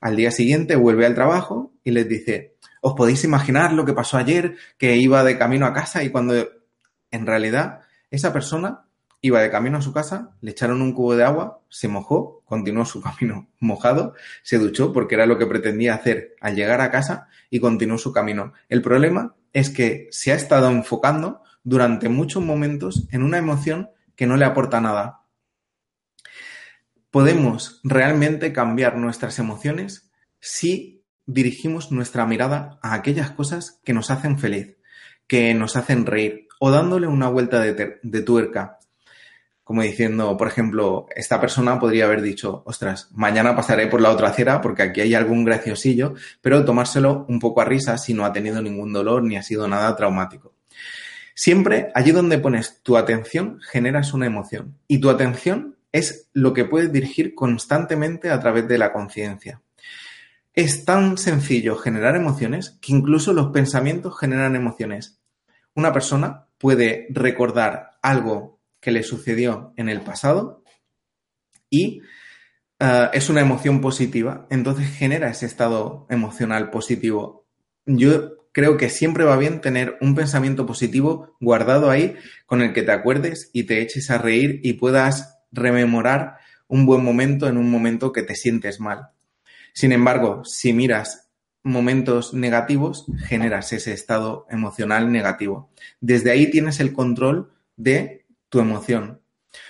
Al día siguiente vuelve al trabajo y les dice, ¿os podéis imaginar lo que pasó ayer? Que iba de camino a casa y cuando en realidad esa persona Iba de camino a su casa, le echaron un cubo de agua, se mojó, continuó su <laughs> camino mojado, se duchó porque era lo que pretendía hacer al llegar a casa y continuó su camino. El problema es que se ha estado enfocando durante muchos momentos en una emoción que no le aporta nada. Podemos realmente cambiar nuestras emociones si dirigimos nuestra mirada a aquellas cosas que nos hacen feliz, que nos hacen reír, o dándole una vuelta de, tuerca como diciendo, por ejemplo, esta persona podría haber dicho, ostras, mañana pasaré por la otra acera porque aquí hay algún graciosillo, pero tomárselo un poco a risa si no ha tenido ningún dolor ni ha sido nada traumático. Siempre allí donde pones tu atención generas una emoción y tu atención es lo que puedes dirigir constantemente a través de la conciencia. Es tan sencillo generar emociones que incluso los pensamientos generan emociones. Una persona puede recordar algo que le sucedió en el pasado y eh, es una emoción positiva, entonces genera ese estado emocional positivo. Yo creo que siempre va bien tener un pensamiento positivo guardado ahí con el que te acuerdes y te eches a reír y puedas rememorar un buen momento en un momento que te sientes mal. Sin embargo, si miras momentos negativos, generas ese estado emocional negativo. Desde ahí tienes el control de tu emoción,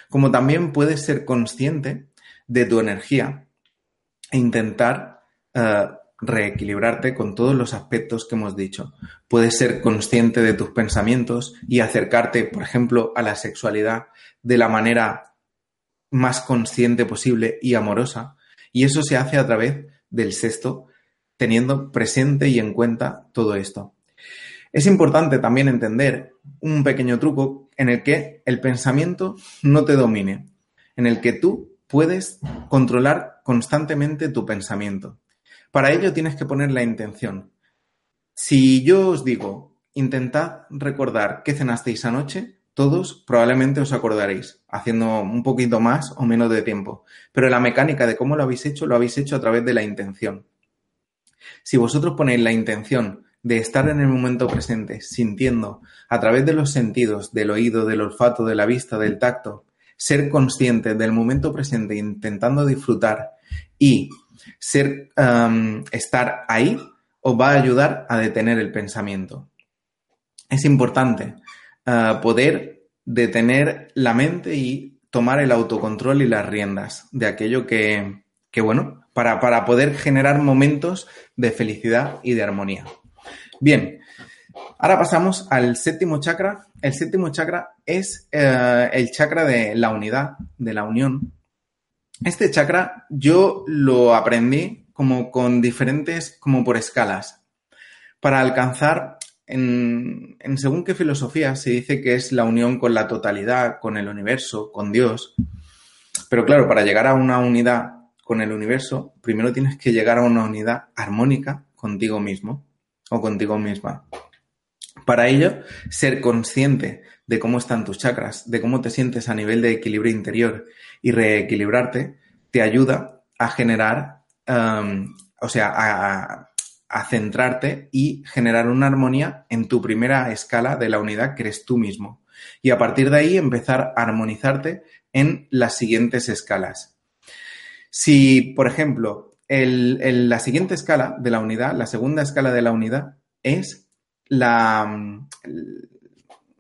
como también puedes ser consciente de tu energía e intentar eh, reequilibrarte con todos los aspectos que hemos dicho. Puedes ser consciente de tus pensamientos y acercarte, por ejemplo, a la sexualidad de la manera más consciente posible y amorosa. Y eso se hace a través del sexto, teniendo presente y en cuenta todo esto. Es importante también entender un pequeño truco en el que el pensamiento no te domine, en el que tú puedes controlar constantemente tu pensamiento. Para ello tienes que poner la intención. Si yo os digo, intentad recordar qué cenasteis anoche, todos probablemente os acordaréis, haciendo un poquito más o menos de tiempo. Pero la mecánica de cómo lo habéis hecho, lo habéis hecho a través de la intención. Si vosotros ponéis la intención de estar en el momento presente, sintiendo a través de los sentidos, del oído, del olfato, de la vista, del tacto, ser consciente del momento presente, intentando disfrutar y ser, estar ahí, os va a ayudar a detener el pensamiento. Es importante ah, poder detener la mente y tomar el autocontrol y las riendas de aquello que, que bueno, para, para poder generar momentos de felicidad y de armonía. Bien, ahora pasamos al séptimo chakra. El séptimo chakra es eh, el chakra de la unidad, de la unión. Este chakra yo lo aprendí como con diferentes, como por escalas, para alcanzar en, según qué filosofía se dice que es la unión con la totalidad, con el universo, con Dios. Pero claro, para llegar a una unidad con el universo, primero tienes que llegar a una unidad armónica contigo mismo o contigo misma. Para ello, ser consciente de cómo están tus chakras, de cómo te sientes a nivel de equilibrio interior y reequilibrarte, te ayuda a generar, um, o sea, a centrarte y generar una armonía en tu primera escala de la unidad que eres tú mismo. Y a partir de ahí empezar a armonizarte en las siguientes escalas. Si, por ejemplo, el, la siguiente escala de la unidad, la segunda escala de la unidad, es la,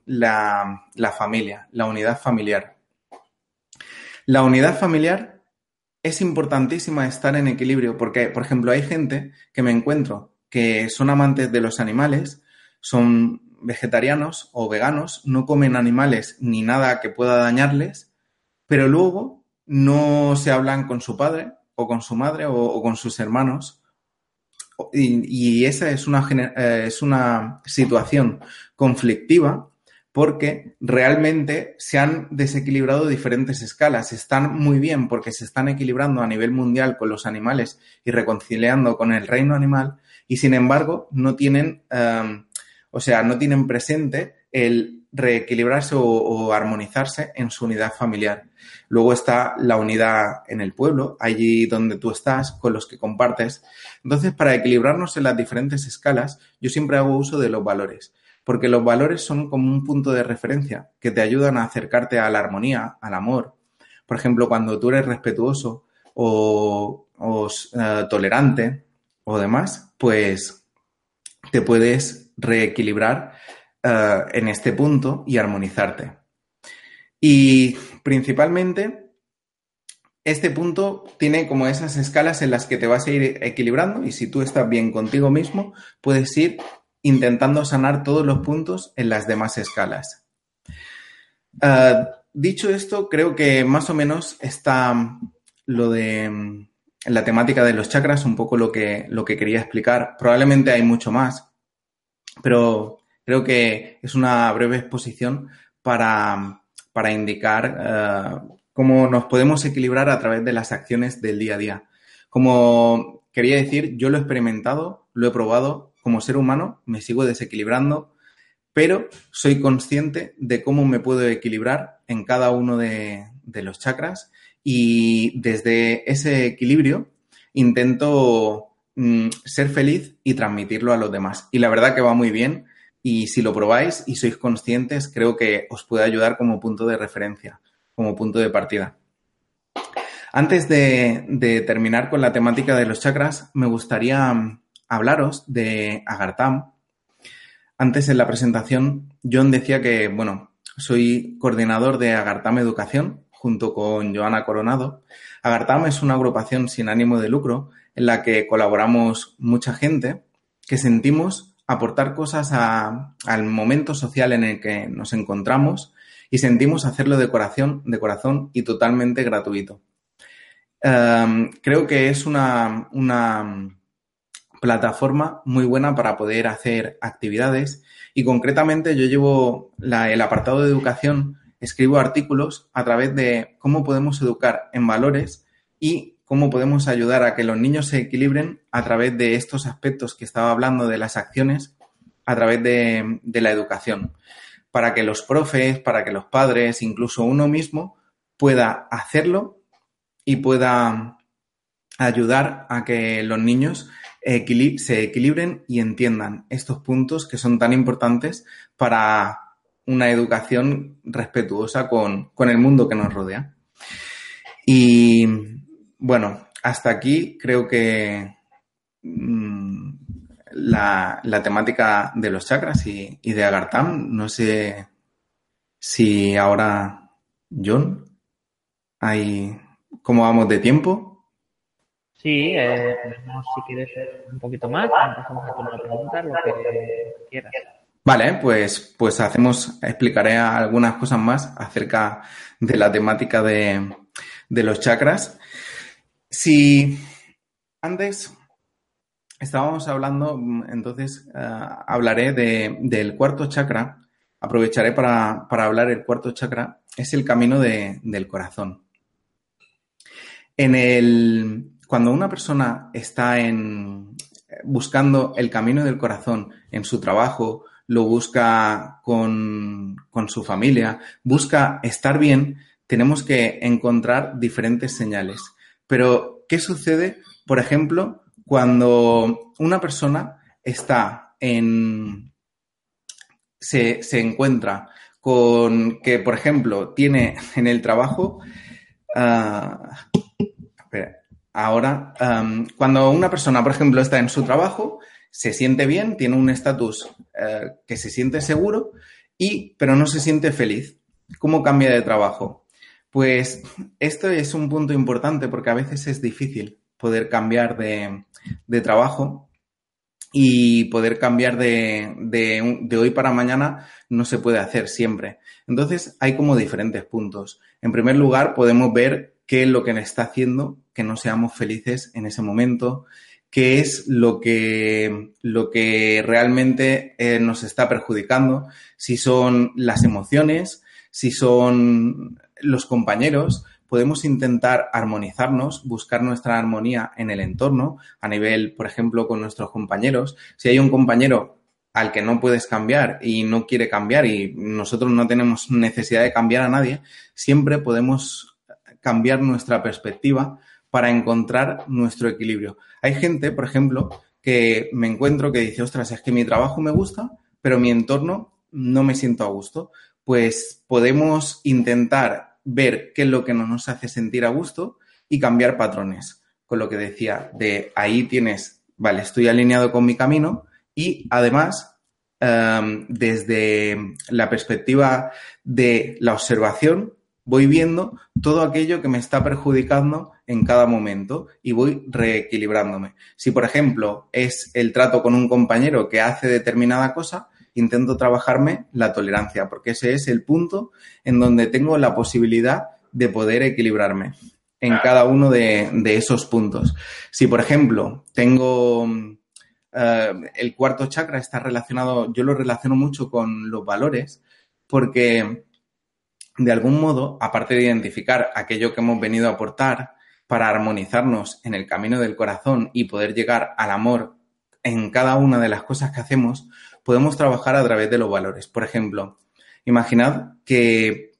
la, la familia, la unidad familiar. La unidad familiar es importantísima estar en equilibrio porque, por ejemplo, hay gente que me encuentro que son amantes de los animales, son vegetarianos o veganos, no comen animales ni nada que pueda dañarles, pero luego no se hablan con su padre, o con su madre o, con sus hermanos. Y, esa es una, eh, es una situación conflictiva porque realmente se han desequilibrado diferentes escalas. Están muy bien porque se están equilibrando a nivel mundial con los animales y reconciliando con el reino animal y sin embargo no tienen, eh, o sea, no tienen presente el reequilibrarse o, armonizarse en su unidad familiar. Luego está la unidad en el pueblo, allí donde tú estás, con los que compartes. Entonces, para equilibrarnos en las diferentes escalas, yo siempre hago uso de los valores, porque los valores son como un punto de referencia que te ayudan a acercarte a la armonía, al amor. Por ejemplo, cuando tú eres respetuoso o, eh, tolerante o demás, pues te puedes reequilibrar eh, en este punto y armonizarte. Y principalmente, este punto tiene como esas escalas en las que te vas a ir equilibrando y si tú estás bien contigo mismo, puedes ir intentando sanar todos los puntos en las demás escalas. Eh, dicho esto, creo que más o menos está lo de mm, la temática de los chakras, un poco lo que, lo que quería explicar. Probablemente hay mucho más, pero Creo que es una breve exposición para, indicar eh, cómo nos podemos equilibrar a través de las acciones del día a día. Como quería decir, yo lo he experimentado, lo he probado como ser humano, me sigo desequilibrando, pero soy consciente de cómo me puedo equilibrar en cada uno de, los chakras y desde ese equilibrio intento mm, ser feliz y transmitirlo a los demás. Y la verdad que va muy bien y si lo probáis y sois conscientes, creo que os puede ayudar como punto de referencia, como punto de partida. Antes de, terminar con la temática de los chakras, me gustaría mm, hablaros de Agartam. Antes en la presentación, John decía que, bueno, soy coordinador de Agartam Educación junto con Joana Coronado. Agartam es una agrupación sin ánimo de lucro en la que colaboramos mucha gente que sentimos aportar cosas al momento social en el que nos encontramos y sentimos hacerlo de corazón, de corazón y totalmente gratuito. Em, creo que es una, plataforma muy buena para poder hacer actividades. Y concretamente yo llevo el apartado de educación, escribo artículos a través de cómo podemos educar en valores y cómo podemos ayudar a que los niños se equilibren a través de estos aspectos que estaba hablando de las acciones, a través de, la educación, para que los profes, para que los padres, incluso uno mismo, pueda hacerlo y pueda ayudar a que los niños se equilibren y entiendan estos puntos que son tan importantes para una educación respetuosa con, el mundo que nos rodea. Y bueno, hasta aquí creo que mm, la, temática de los chakras y, y de Agartam, no sé si ahora, John, hay, ¿cómo vamos de tiempo? Sí, eh, si quieres, un poquito más, empezamos a una pregunta, lo que quieras. Vale, pues, pues hacemos, explicaré algunas cosas más acerca de la temática de, de los chakras. Si antes estábamos hablando, entonces eh, hablaré de, del cuarto chakra, aprovecharé para, hablar el cuarto chakra, es el camino del corazón. En el, cuando una persona está en, buscando el camino del corazón en su trabajo, lo busca con, con su familia, busca estar bien, tenemos que encontrar diferentes señales. Pero, ¿qué sucede, por ejemplo, cuando una persona está en, se, encuentra con que, por ejemplo, tiene en el trabajo, ah, ahora, cuando una persona, por ejemplo, está en su trabajo, se siente bien, tiene un estatus eh, que se siente seguro, y, pero no se siente feliz. ¿Cómo cambia de trabajo? Pues esto es un punto importante porque a veces es difícil poder cambiar de, de trabajo y poder cambiar de, de, hoy para mañana no se puede hacer siempre. Entonces hay como diferentes puntos. En primer lugar, podemos ver qué es lo que nos está haciendo que no seamos felices en ese momento, qué es lo que, lo que realmente eh, nos está perjudicando, si son las emociones, si son los compañeros, podemos intentar armonizarnos, buscar nuestra armonía en el entorno, a nivel, por ejemplo, con nuestros compañeros. Si hay un compañero al que no puedes cambiar y no quiere cambiar y nosotros no tenemos necesidad de cambiar a nadie, siempre podemos cambiar nuestra perspectiva para encontrar nuestro equilibrio. Hay gente, por ejemplo, que me encuentro que dice, ostras, es que mi trabajo me gusta, pero mi entorno no me siento a gusto. Pues podemos intentar ver qué es lo que no nos hace sentir a gusto y cambiar patrones. Con lo que decía, de ahí tienes, vale, estoy alineado con mi camino y además, em, desde la perspectiva de la observación, voy viendo todo aquello que me está perjudicando en cada momento y voy reequilibrándome. Si, por ejemplo, es el trato con un compañero que hace determinada cosa, intento trabajarme la tolerancia, porque ese es el punto en donde tengo la posibilidad de poder equilibrarme en cada uno de, esos puntos. Si, por ejemplo, tengo eh, el cuarto chakra está relacionado, yo lo relaciono mucho con los valores, porque de algún modo, aparte de identificar aquello que hemos venido a aportar para armonizarnos en el camino del corazón y poder llegar al amor en cada una de las cosas que hacemos, podemos trabajar a través de los valores. Por ejemplo, imaginad que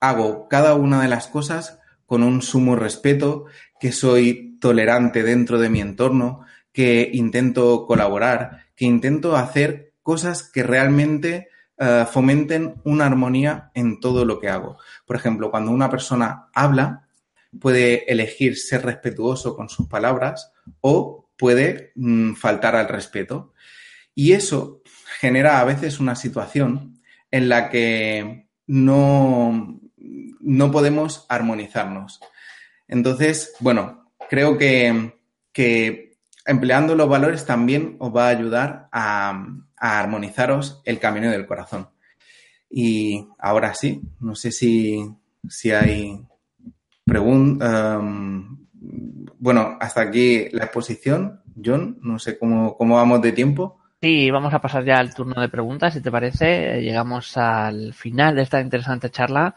hago cada una de las cosas con un sumo respeto, que soy tolerante dentro de mi entorno, que intento colaborar, que intento hacer cosas que realmente eh, fomenten una armonía en todo lo que hago. Por ejemplo, cuando una persona habla, puede elegir ser respetuoso con sus palabras o puede mm, faltar al respeto. Y eso genera a veces una situación en la que no, no podemos armonizarnos. Entonces, bueno, creo que, que, empleando los valores también os va a ayudar a, armonizaros el camino del corazón. Y ahora sí, no sé si, si hay preguntas. Um, bueno, hasta aquí la exposición. John, no sé cómo, cómo vamos de tiempo. Sí, vamos a pasar ya al turno de preguntas, si te parece. Llegamos al final de esta interesante charla.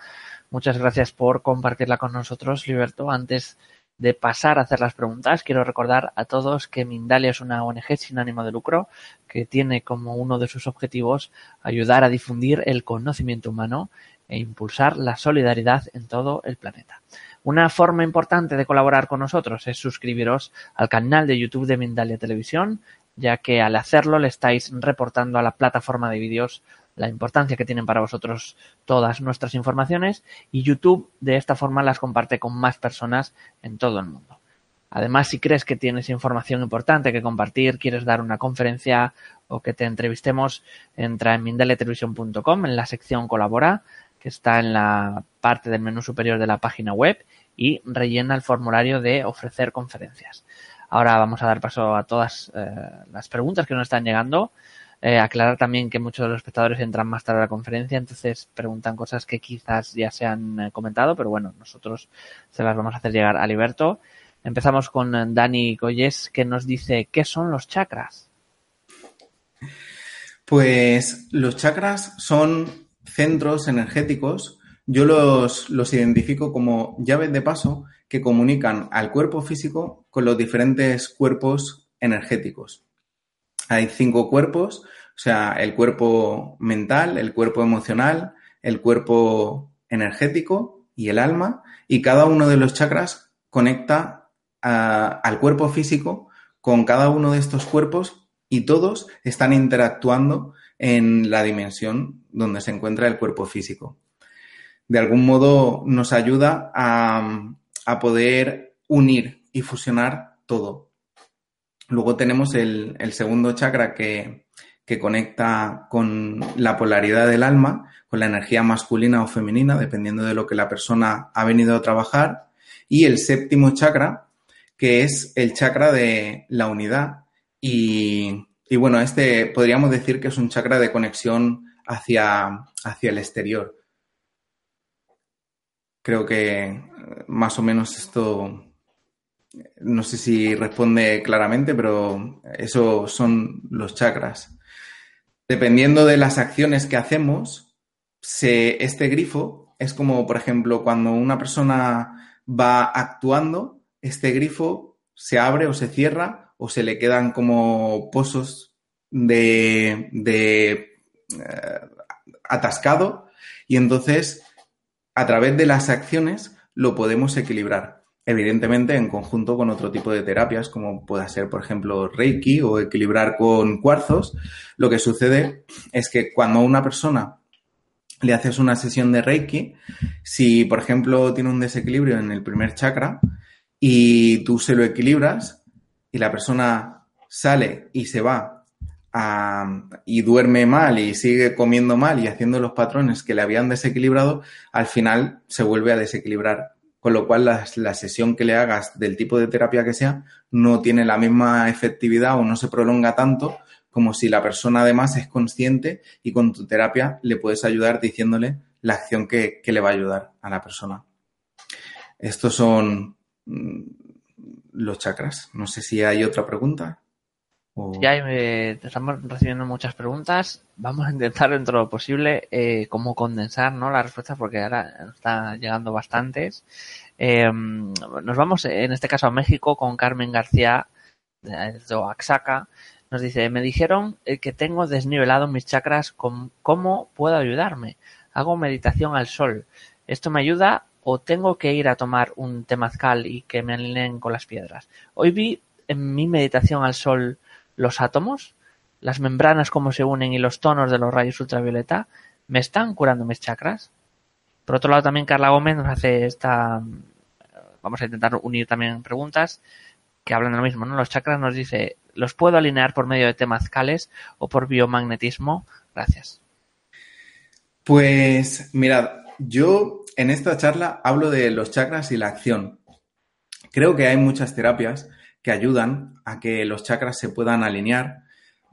Muchas gracias por compartirla con nosotros, Liberto. Antes de pasar a hacer las preguntas, quiero recordar a todos que Mindalia es una ONG sin ánimo de lucro que tiene como uno de sus objetivos ayudar a difundir el conocimiento humano e impulsar la solidaridad en todo el planeta. Una forma importante de colaborar con nosotros es suscribiros al canal de YouTube de Mindalia Televisión, ya que al hacerlo le estáis reportando a la plataforma de vídeos la importancia que tienen para vosotros todas nuestras informaciones y YouTube de esta forma las comparte con más personas en todo el mundo. Además, si crees que tienes información importante que compartir, quieres dar una conferencia o que te entrevistemos, entra en mindaletelevisión.com en la sección colabora, que está en la parte del menú superior de la página web y rellena el formulario de ofrecer conferencias. Ahora vamos a dar paso a todas eh, las preguntas que nos están llegando. Eh, aclarar también que muchos de los espectadores entran más tarde a la conferencia, entonces preguntan cosas que quizás ya se han eh, comentado, pero bueno, nosotros se las vamos a hacer llegar a Liberto. Empezamos con eh, Dani Goyes que nos dice ¿qué son los chakras? Pues los chakras son centros energéticos. Yo los, los identifico como llaves de paso que comunican al cuerpo físico con los diferentes cuerpos energéticos. Hay cinco cuerpos, o sea, el cuerpo mental, el cuerpo emocional, el cuerpo energético y el alma, y cada uno de los chakras conecta al cuerpo físico con cada uno de estos cuerpos y todos están interactuando en la dimensión donde se encuentra el cuerpo físico. De algún modo nos ayuda a, poder unir y fusionar todo. Luego tenemos el, segundo chakra que, que, conecta con la polaridad del alma, con la energía masculina o femenina, dependiendo de lo que la persona ha venido a trabajar. Y el séptimo chakra, que es el chakra de la unidad. Y, bueno, este podríamos decir que es un chakra de conexión hacia, hacia el exterior. Creo que eh, más o menos esto, no sé si responde claramente, pero eso son los chakras. Dependiendo de las acciones que hacemos, este grifo es como, por ejemplo, cuando una persona va actuando, este grifo se abre o se cierra o se le quedan como pozos de, eh, atascado y entonces a través de las acciones lo podemos equilibrar. Evidentemente en conjunto con otro tipo de terapias como pueda ser por ejemplo Reiki o equilibrar con cuarzos, lo que sucede es que cuando a una persona le haces una sesión de Reiki, si por ejemplo tiene un desequilibrio en el primer chakra, y tú se lo equilibras y la persona sale y se va y duerme mal y sigue comiendo mal y haciendo los patrones que le habían desequilibrado, al final se vuelve a desequilibrar. Con lo cual la, sesión que le hagas del tipo de terapia que sea no tiene la misma efectividad o no se prolonga tanto como si la persona además es consciente y con tu terapia le puedes ayudar diciéndole la acción que, que le va a ayudar a la persona. Estos son Mm, los chakras. No sé si hay otra pregunta. Ya eh, estamos recibiendo muchas preguntas. Vamos a intentar dentro de lo posible eh, cómo condensar ¿no? las respuestas porque ahora están llegando bastantes. Em, nos vamos en este caso a México con Carmen García de Oaxaca. Nos dice, me dijeron eh, que tengo desnivelado mis chakras, ¿cómo puedo ayudarme? Hago meditación al sol. ¿Esto me ayuda o tengo que ir a tomar un temazcal y que me alineen con las piedras. Hoy vi en mi meditación al sol los átomos, las membranas cómo se unen y los tonos de los rayos ultravioleta, me están curando mis chakras. Por otro lado, también Carla Gómez nos hace esta. Vamos a intentar unir también preguntas que hablan de lo mismo, ¿no? Los chakras nos dice, ¿los puedo alinear por medio de temazcales o por biomagnetismo? Gracias. Pues mirad, yo en esta charla hablo de los chakras y la acción. Creo que hay muchas terapias que ayudan a que los chakras se puedan alinear.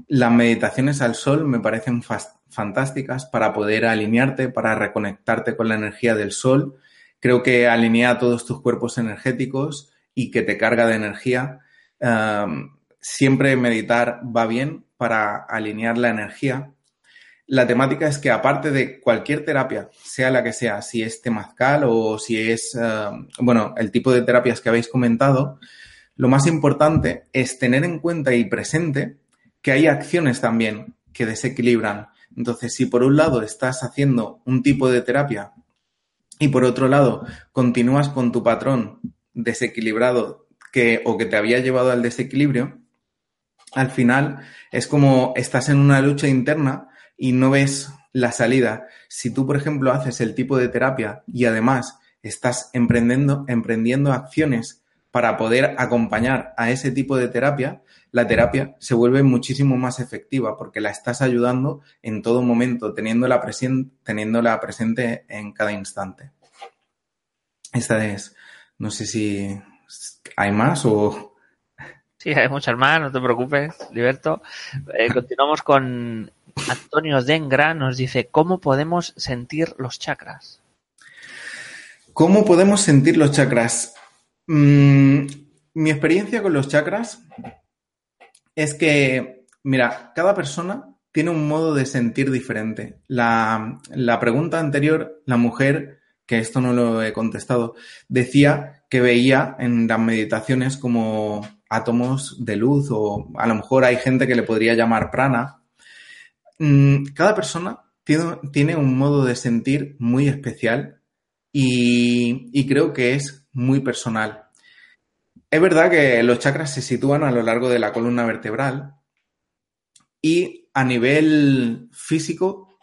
Las meditaciones al sol me parecen fantásticas para poder alinearte, para reconectarte con la energía del sol. Creo que alinea todos tus cuerpos energéticos y que te carga de energía. siempre meditar va bien para alinear la energía la temática es que aparte de cualquier terapia, sea la que sea, si es temazcal o si es, bueno, el tipo de terapias que habéis comentado, lo más importante es tener en cuenta y presente que hay acciones también que desequilibran. Entonces, si por un lado estás haciendo un tipo de terapia y por otro lado continúas con tu patrón desequilibrado que, o que te había llevado al desequilibrio, al final es como estás en una lucha interna y no ves la salida. Si tú, por ejemplo, haces el tipo de terapia y además estás emprendiendo, emprendiendo acciones para poder acompañar a ese tipo de terapia, la terapia se vuelve muchísimo más efectiva porque la estás ayudando en todo momento, teniéndola, teniéndola presente en cada instante. Esta es, no sé si hay más o... <laughs> Sí, hay muchas más, no te preocupes, Liberto. Eh, continuamos con Antonio Dengra, nos dice, ¿cómo podemos sentir los chakras? ¿Cómo podemos sentir los chakras? Mm, mi experiencia con los chakras es que, mira, cada persona tiene un modo de sentir diferente. La, la pregunta anterior, la mujer, que esto no lo he contestado, decía que veía en las meditaciones como átomos de luz o a lo mejor hay gente que le podría llamar prana. Mm, cada persona tiene, un modo de sentir muy especial y creo que es muy personal. Es verdad que los chakras se sitúan a lo largo de la columna vertebral y a nivel físico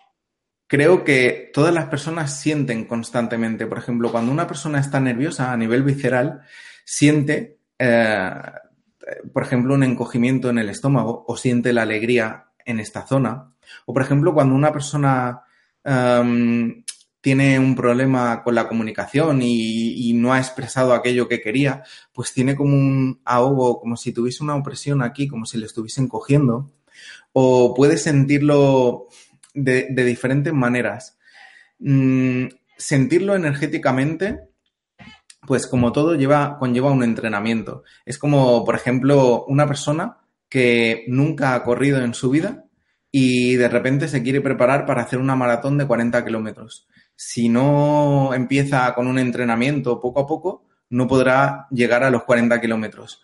creo que todas las personas sienten constantemente. Por ejemplo, cuando una persona está nerviosa a nivel visceral, siente eh, por ejemplo, un encogimiento en el estómago o siente la alegría en esta zona. O, por ejemplo, cuando una persona um, tiene un problema con la comunicación y, no ha expresado aquello que quería, pues tiene como un ahogo, como si tuviese una opresión aquí, como si le estuviesen cogiendo. O puede sentirlo de, de diferentes maneras. Mm, sentirlo energéticamente pues como todo lleva, conlleva un entrenamiento. Es como, por ejemplo, una persona que nunca ha corrido en su vida y de repente se quiere preparar para hacer una maratón de 40 kilómetros. Si no empieza con un entrenamiento poco a poco, no podrá llegar a los 40 kilómetros.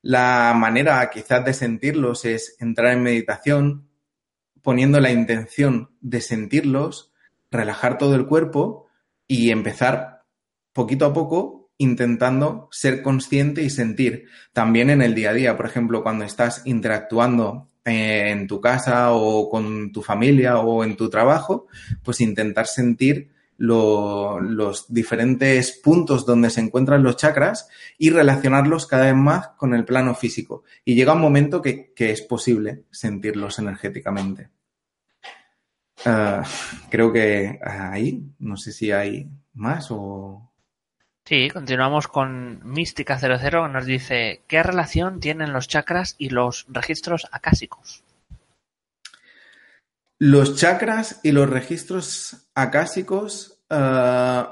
La manera quizás de sentirlos es entrar en meditación, poniendo la intención de sentirlos, relajar todo el cuerpo y empezar poquito a poco intentando ser consciente y sentir también en el día a día. Por ejemplo, cuando estás interactuando en tu casa o con tu familia o en tu trabajo, pues intentar sentir lo, los diferentes puntos donde se encuentran los chakras y relacionarlos cada vez más con el plano físico. Y llega un momento que, que es posible sentirlos energéticamente. Uh, creo que ahí, no sé si hay más o... Sí, continuamos con Mística 00, nos dice, ¿qué relación tienen los chakras y los registros acásicos? Los chakras y los registros acásicos, uh,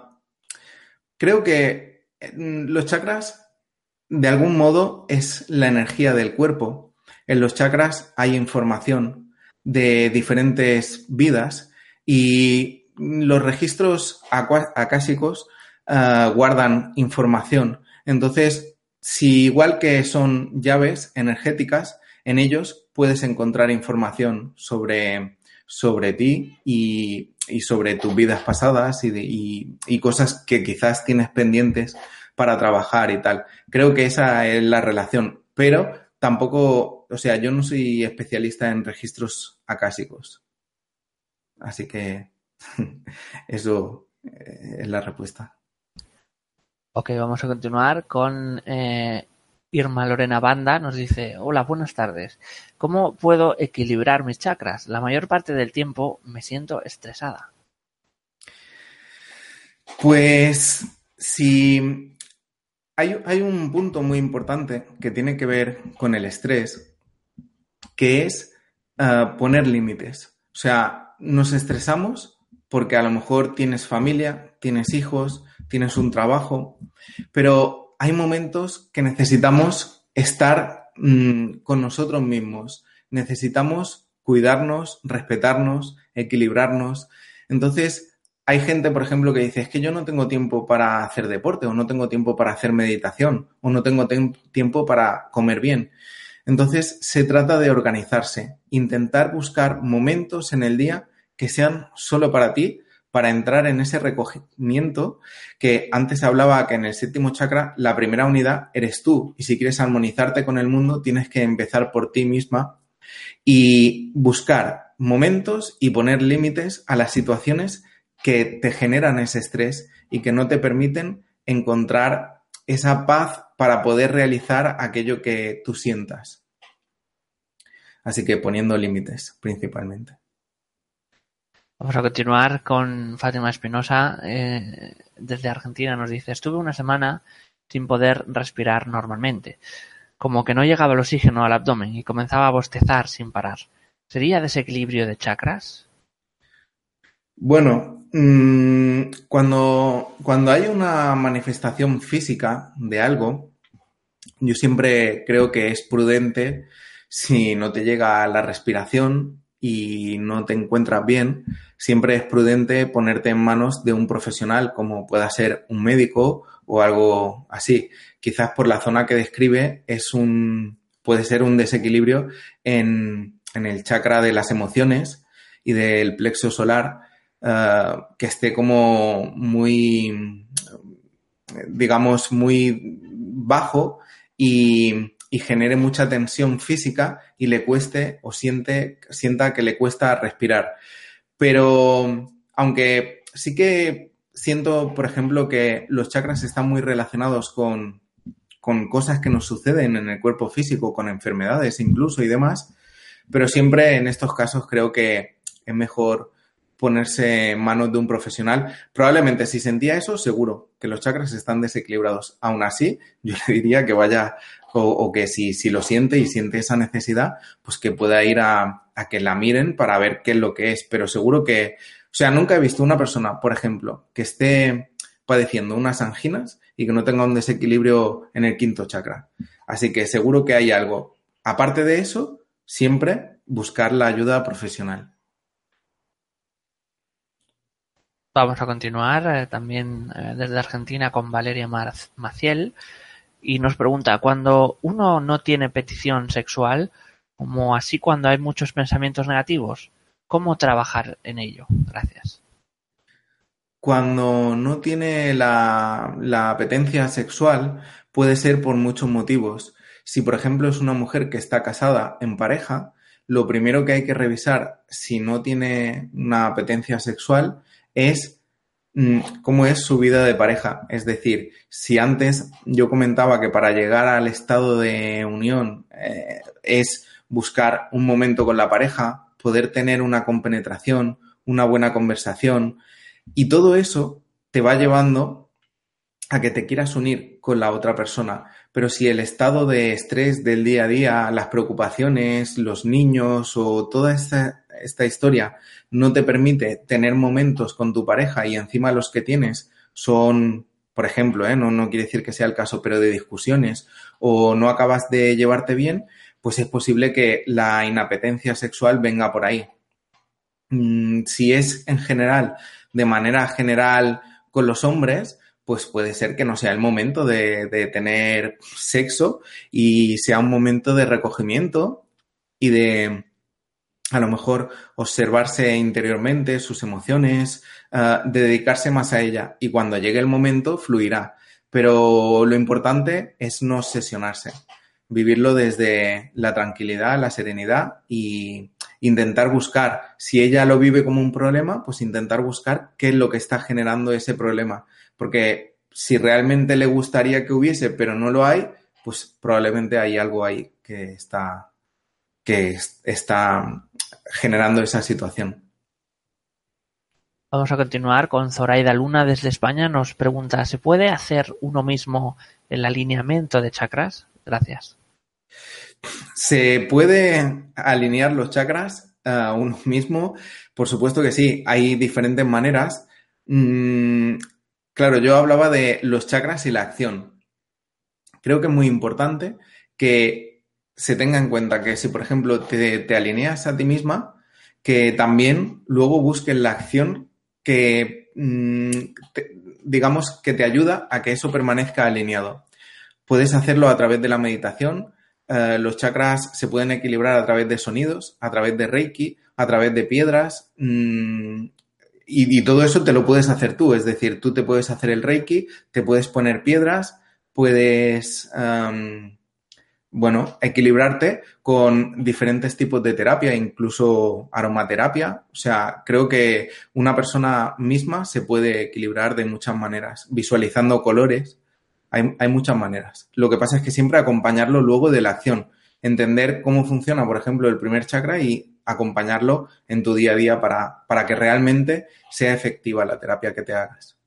creo que mm, los chakras, de algún modo, es la energía del cuerpo. En los chakras hay información de diferentes vidas y los registros acásicos uh, guardan información. Entonces, si igual que son llaves energéticas, en ellos puedes encontrar información sobre, sobre ti y, y sobre tus vidas pasadas y, y, y, cosas que quizás tienes pendientes para trabajar y tal. Creo que esa es la relación, pero tampoco, o sea, yo no soy especialista en registros acásicos. Así que <laughs> eso eh, es la respuesta. Ok, vamos a continuar con eh, Irma Lorena Banda. Nos dice, hola, buenas tardes. ¿Cómo puedo equilibrar mis chakras? La mayor parte del tiempo me siento estresada. Pues si hay, un punto muy importante que tiene que ver con el estrés, que es uh, poner límites. O sea, nos estresamos porque a lo mejor tienes familia, tienes hijos, tienes un trabajo, pero hay momentos que necesitamos estar mmm, con nosotros mismos, necesitamos cuidarnos, respetarnos, equilibrarnos. Entonces, hay gente, por ejemplo, que dice, es que yo no tengo tiempo para hacer deporte, o no tengo tiempo para hacer meditación, o no tengo tiempo para comer bien. Entonces, se trata de organizarse, intentar buscar momentos en el día que sean solo para ti, para entrar en ese recogimiento que antes hablaba que en el séptimo chakra la primera unidad eres tú y si quieres armonizarte con el mundo tienes que empezar por ti misma y buscar momentos y poner límites a las situaciones que te generan ese estrés y que no te permiten encontrar esa paz para poder realizar aquello que tú sientas. Así que poniendo límites principalmente. Vamos a continuar con Fátima Espinosa. Eh, desde Argentina nos dice, estuve una semana sin poder respirar normalmente, como que no llegaba el oxígeno al abdomen y comenzaba a bostezar sin parar. ¿Sería desequilibrio de chakras? Bueno, mm, cuando, cuando hay una manifestación física de algo, yo siempre creo que es prudente si no te llega la respiración y no te encuentras bien, siempre es prudente ponerte en manos de un profesional como pueda ser un médico o algo así. Quizás por la zona que describe es un, puede ser un desequilibrio en, en el chakra de las emociones y del plexo solar eh, que esté como muy, digamos, muy bajo y, y genere mucha tensión física y le cueste o siente, sienta que le cuesta respirar. Pero aunque sí que siento, por ejemplo, que los chakras están muy relacionados con, con cosas que nos suceden en el cuerpo físico, con enfermedades incluso y demás, pero siempre en estos casos creo que es mejor ponerse en manos de un profesional. Probablemente si sentía eso, seguro que los chakras están desequilibrados. Aún así, yo le diría que vaya o, que si, si, lo siente y siente esa necesidad, pues que pueda ir a, a, que la miren para ver qué es lo que es. Pero seguro que, o sea, nunca he visto una persona, por ejemplo, que esté padeciendo unas anginas y que no tenga un desequilibrio en el quinto chakra. Así que seguro que hay algo. Aparte de eso, siempre buscar la ayuda profesional. Vamos a continuar eh, también eh, desde Argentina con Valeria Maciel y nos pregunta, cuando uno no tiene petición sexual, como así cuando hay muchos pensamientos negativos, ¿cómo trabajar en ello? Gracias. Cuando no tiene la, apetencia sexual, puede ser por muchos motivos. Si, por ejemplo, es una mujer que está casada en pareja, lo primero que hay que revisar si no tiene una apetencia sexual es cómo es su vida de pareja. Es decir, si antes yo comentaba que para llegar al estado de unión eh, es buscar un momento con la pareja, poder tener una compenetración, una buena conversación, y todo eso te va llevando a que te quieras unir con la otra persona. Pero si el estado de estrés del día a día, las preocupaciones, los niños o toda esta, esta historia no te permite tener momentos con tu pareja y encima los que tienes son, por ejemplo, ¿eh? no, no quiere decir que sea el caso, pero de discusiones o no acabas de llevarte bien, pues es posible que la inapetencia sexual venga por ahí. Mm, si es en general, de manera general con los hombres, pues puede ser que no sea el momento de, de, tener sexo y sea un momento de recogimiento y de, a lo mejor observarse interiormente sus emociones, uh, de dedicarse más a ella y cuando llegue el momento fluirá. Pero lo importante es no obsesionarse, vivirlo desde la tranquilidad, la serenidad y intentar buscar, si ella lo vive como un problema, pues intentar buscar qué es lo que está generando ese problema. Porque si realmente le gustaría que hubiese, pero no lo hay, pues probablemente hay algo ahí que está, que está generando esa situación. Vamos a continuar con Zoraida Luna desde España. Nos pregunta, ¿se puede hacer uno mismo el alineamiento de chakras? Gracias. ¿Se puede alinear los chakras a uno mismo? Por supuesto que sí. Hay diferentes maneras. Mm, claro, yo hablaba de los chakras y la acción. Creo que es muy importante que se tenga en cuenta que si, por ejemplo, te, alineas a ti misma, que también luego busques la acción que, mm, digamos, que te ayuda a que eso permanezca alineado. Puedes hacerlo a través de la meditación. Eh, los chakras se pueden equilibrar a través de sonidos, a través de Reiki, a través de piedras. Mm, y, todo eso te lo puedes hacer tú, es decir, tú te puedes hacer el Reiki, te puedes poner piedras, puedes, bueno, equilibrarte con diferentes tipos de terapia, incluso aromaterapia. O sea, creo que una persona misma se puede equilibrar de muchas maneras, visualizando colores. Hay, hay muchas maneras. Lo que pasa es que siempre acompañarlo luego de la acción, entender cómo funciona, por ejemplo, el primer chakra y acompañarlo en tu día a día para, para que realmente sea efectiva la terapia que te hagas.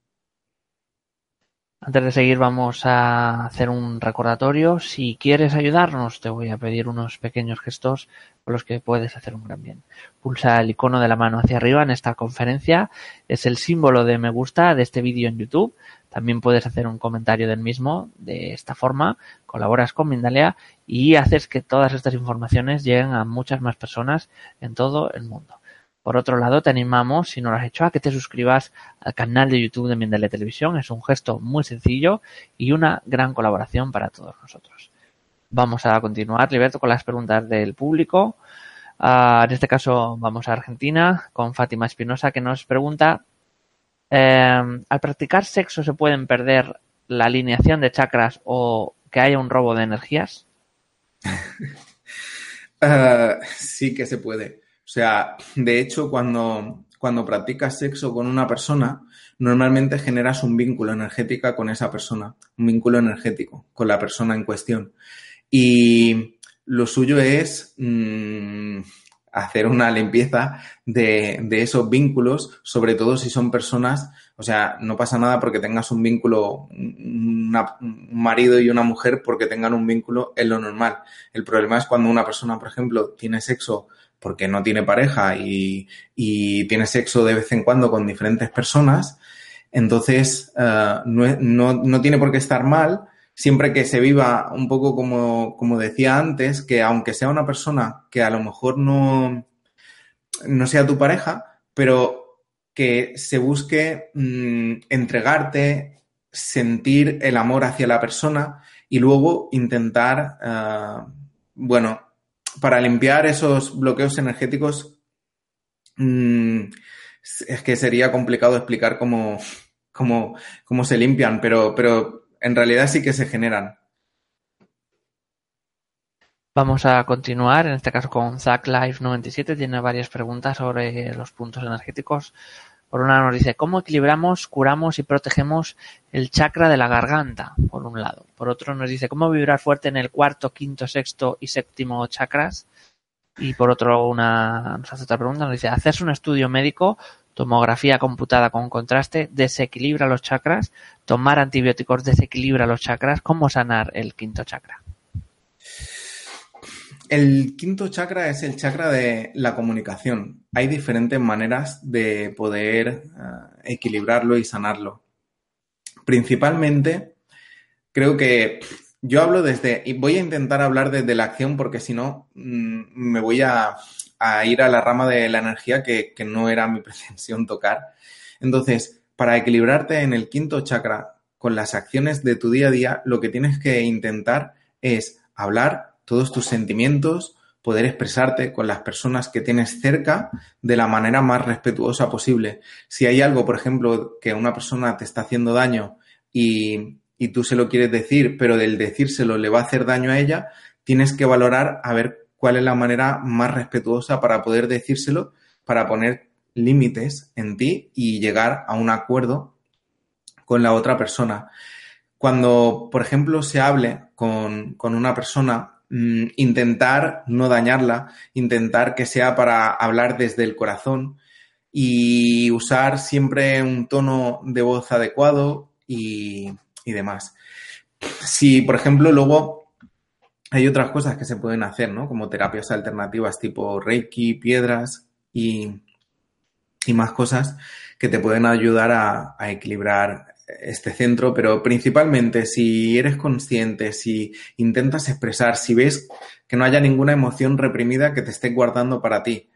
Antes de seguir vamos a hacer un recordatorio. Si quieres ayudarnos, te voy a pedir unos pequeños gestos con los que puedes hacer un gran bien. Pulsa el icono de la mano hacia arriba en esta conferencia. Es el símbolo de me gusta de este vídeo en YouTube. También puedes hacer un comentario del mismo de esta forma. Colaboras con Mindalia y haces que todas estas informaciones lleguen a muchas más personas en todo el mundo. Por otro lado, te animamos, si no lo has hecho, a que te suscribas al canal de YouTube de Mindale Televisión. Es un gesto muy sencillo y una gran colaboración para todos nosotros. Vamos a continuar, Liberto, con las preguntas del público. Ah, en este caso vamos a Argentina con Fátima Espinosa que nos pregunta, em, ¿al practicar sexo se pueden perder la alineación de chakras o que haya un robo de energías? <laughs> Ah, sí que se puede. Sea, de hecho, cuando, cuando practicas sexo con una persona, normalmente generas un vínculo energético con esa persona, un vínculo energético con la persona en cuestión. Y lo suyo es mm, hacer una limpieza de, de, esos vínculos, sobre todo si son personas, o sea, no pasa nada porque tengas un vínculo, un marido y una mujer porque tengan un vínculo, es lo normal. El problema es cuando una persona, por ejemplo, tiene sexo porque no tiene pareja y, tiene sexo de vez en cuando con diferentes personas, entonces eh, no, tiene por qué estar mal siempre que se viva un poco como, como decía antes, que aunque sea una persona que a lo mejor no, no sea tu pareja, pero que se busque mm, entregarte, sentir el amor hacia la persona y luego intentar, eh, bueno, para limpiar esos bloqueos energéticos, mm, es que sería complicado explicar cómo, cómo, cómo se limpian, pero, pero en realidad sí que se generan. Vamos a continuar, en este caso con Zack Life 97, tiene varias preguntas sobre los puntos energéticos. Por una nos dice, ¿cómo equilibramos, curamos y protegemos el chakra de la garganta? Por un lado. Por otro nos dice, ¿cómo vibrar fuerte en el cuarto, quinto, sexto y séptimo chakras? Y por otro, una, nos hace otra pregunta, nos dice, ¿hacerse un estudio médico, tomografía computada con contraste, desequilibra los chakras? ¿Tomar antibióticos desequilibra los chakras? ¿Cómo sanar el quinto chakra? El quinto chakra es el chakra de la comunicación. Hay diferentes maneras de poder eh, equilibrarlo y sanarlo. Principalmente, creo que yo hablo desde, y voy a intentar hablar desde la acción porque si no, mm, me voy a, ir a la rama de la energía que, que no era mi <laughs> pretensión tocar. Entonces, para equilibrarte en el quinto chakra con las acciones de tu día a día, lo que tienes que intentar es hablar todos tus sentimientos, poder expresarte con las personas que tienes cerca de la manera más respetuosa posible. Si hay algo, por ejemplo, que una persona te está haciendo daño y, y tú se lo quieres decir, pero del decírselo le va a hacer daño a ella, tienes que valorar a ver cuál es la manera más respetuosa para poder decírselo, para poner límites en ti y llegar a un acuerdo con la otra persona. Cuando, por ejemplo, se hable con, con una persona Mm, intentar no dañarla, intentar que sea para hablar desde el corazón y usar siempre un tono de voz adecuado y, demás. Si, por ejemplo, luego hay otras cosas que se pueden hacer, ¿no? Como terapias alternativas tipo Reiki, piedras y, más cosas que te pueden ayudar a equilibrar este centro, pero principalmente si eres consciente, si intentas expresar, si ves que no haya ninguna emoción reprimida que te esté guardando para ti,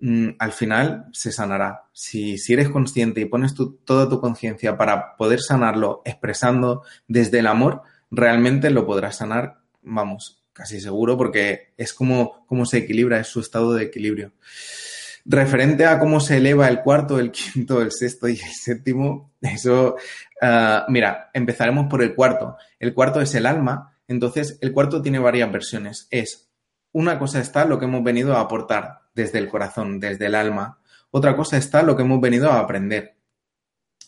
mm, al final se sanará. Si, si eres consciente y pones toda tu conciencia para poder sanarlo expresando desde el amor, realmente lo podrás sanar, vamos, casi seguro, porque es como, como se equilibra, es su estado de equilibrio. Referente a cómo se eleva el cuarto, el quinto, el sexto y el séptimo, eso, uh, mira, empezaremos por el cuarto. El cuarto es el alma, entonces el cuarto tiene varias versiones. Es una cosa está lo que hemos venido a aportar desde el corazón, desde el alma. Otra cosa está lo que hemos venido a aprender.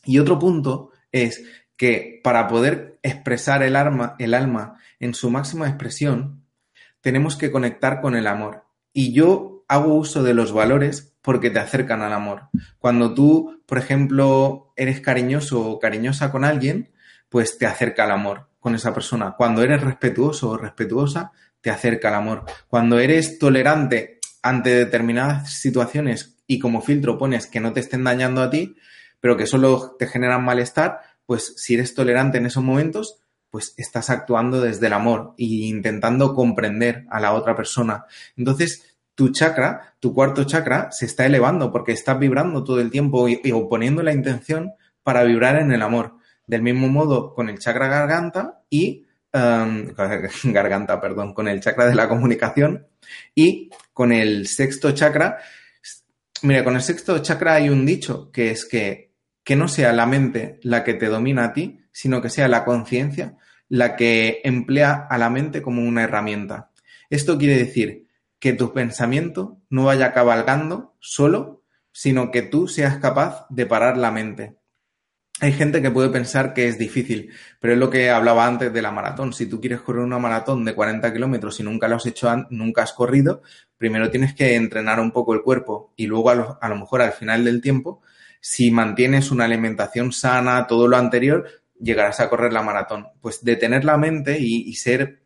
Y otro punto es que para poder expresar el alma, el alma en su máxima expresión, tenemos que conectar con el amor. Y yo hago uso de los valores porque te acercan al amor. Cuando tú, por ejemplo, eres cariñoso o cariñosa con alguien, pues te acerca al amor con esa persona. Cuando eres respetuoso o respetuosa, te acerca al amor. Cuando eres tolerante ante determinadas situaciones y como filtro pones que no te estén dañando a ti, pero que solo te generan malestar, pues si eres tolerante en esos momentos, pues estás actuando desde el amor e intentando comprender a la otra persona. Entonces, tu chakra, tu cuarto chakra, se está elevando porque estás vibrando todo el tiempo y, poniendo la intención para vibrar en el amor. Del mismo modo con el chakra garganta y um, <laughs> garganta, perdón, con el chakra de la comunicación y con el sexto chakra. Mira, con el sexto chakra hay un dicho que es que que no sea la mente la que te domina a ti, sino que sea la conciencia la que emplea a la mente como una herramienta. Esto quiere decir que tu pensamiento no vaya cabalgando solo, sino que tú seas capaz de parar la mente. Hay gente que puede pensar que es difícil, pero es lo que hablaba antes de la maratón. Si tú quieres correr una maratón de 40 kilómetros y nunca lo has hecho, nunca has corrido, primero tienes que entrenar un poco el cuerpo y luego a lo, a lo mejor al final del tiempo si mantienes una alimentación sana, todo lo anterior, llegarás a correr la maratón. Pues detener la mente y, ser,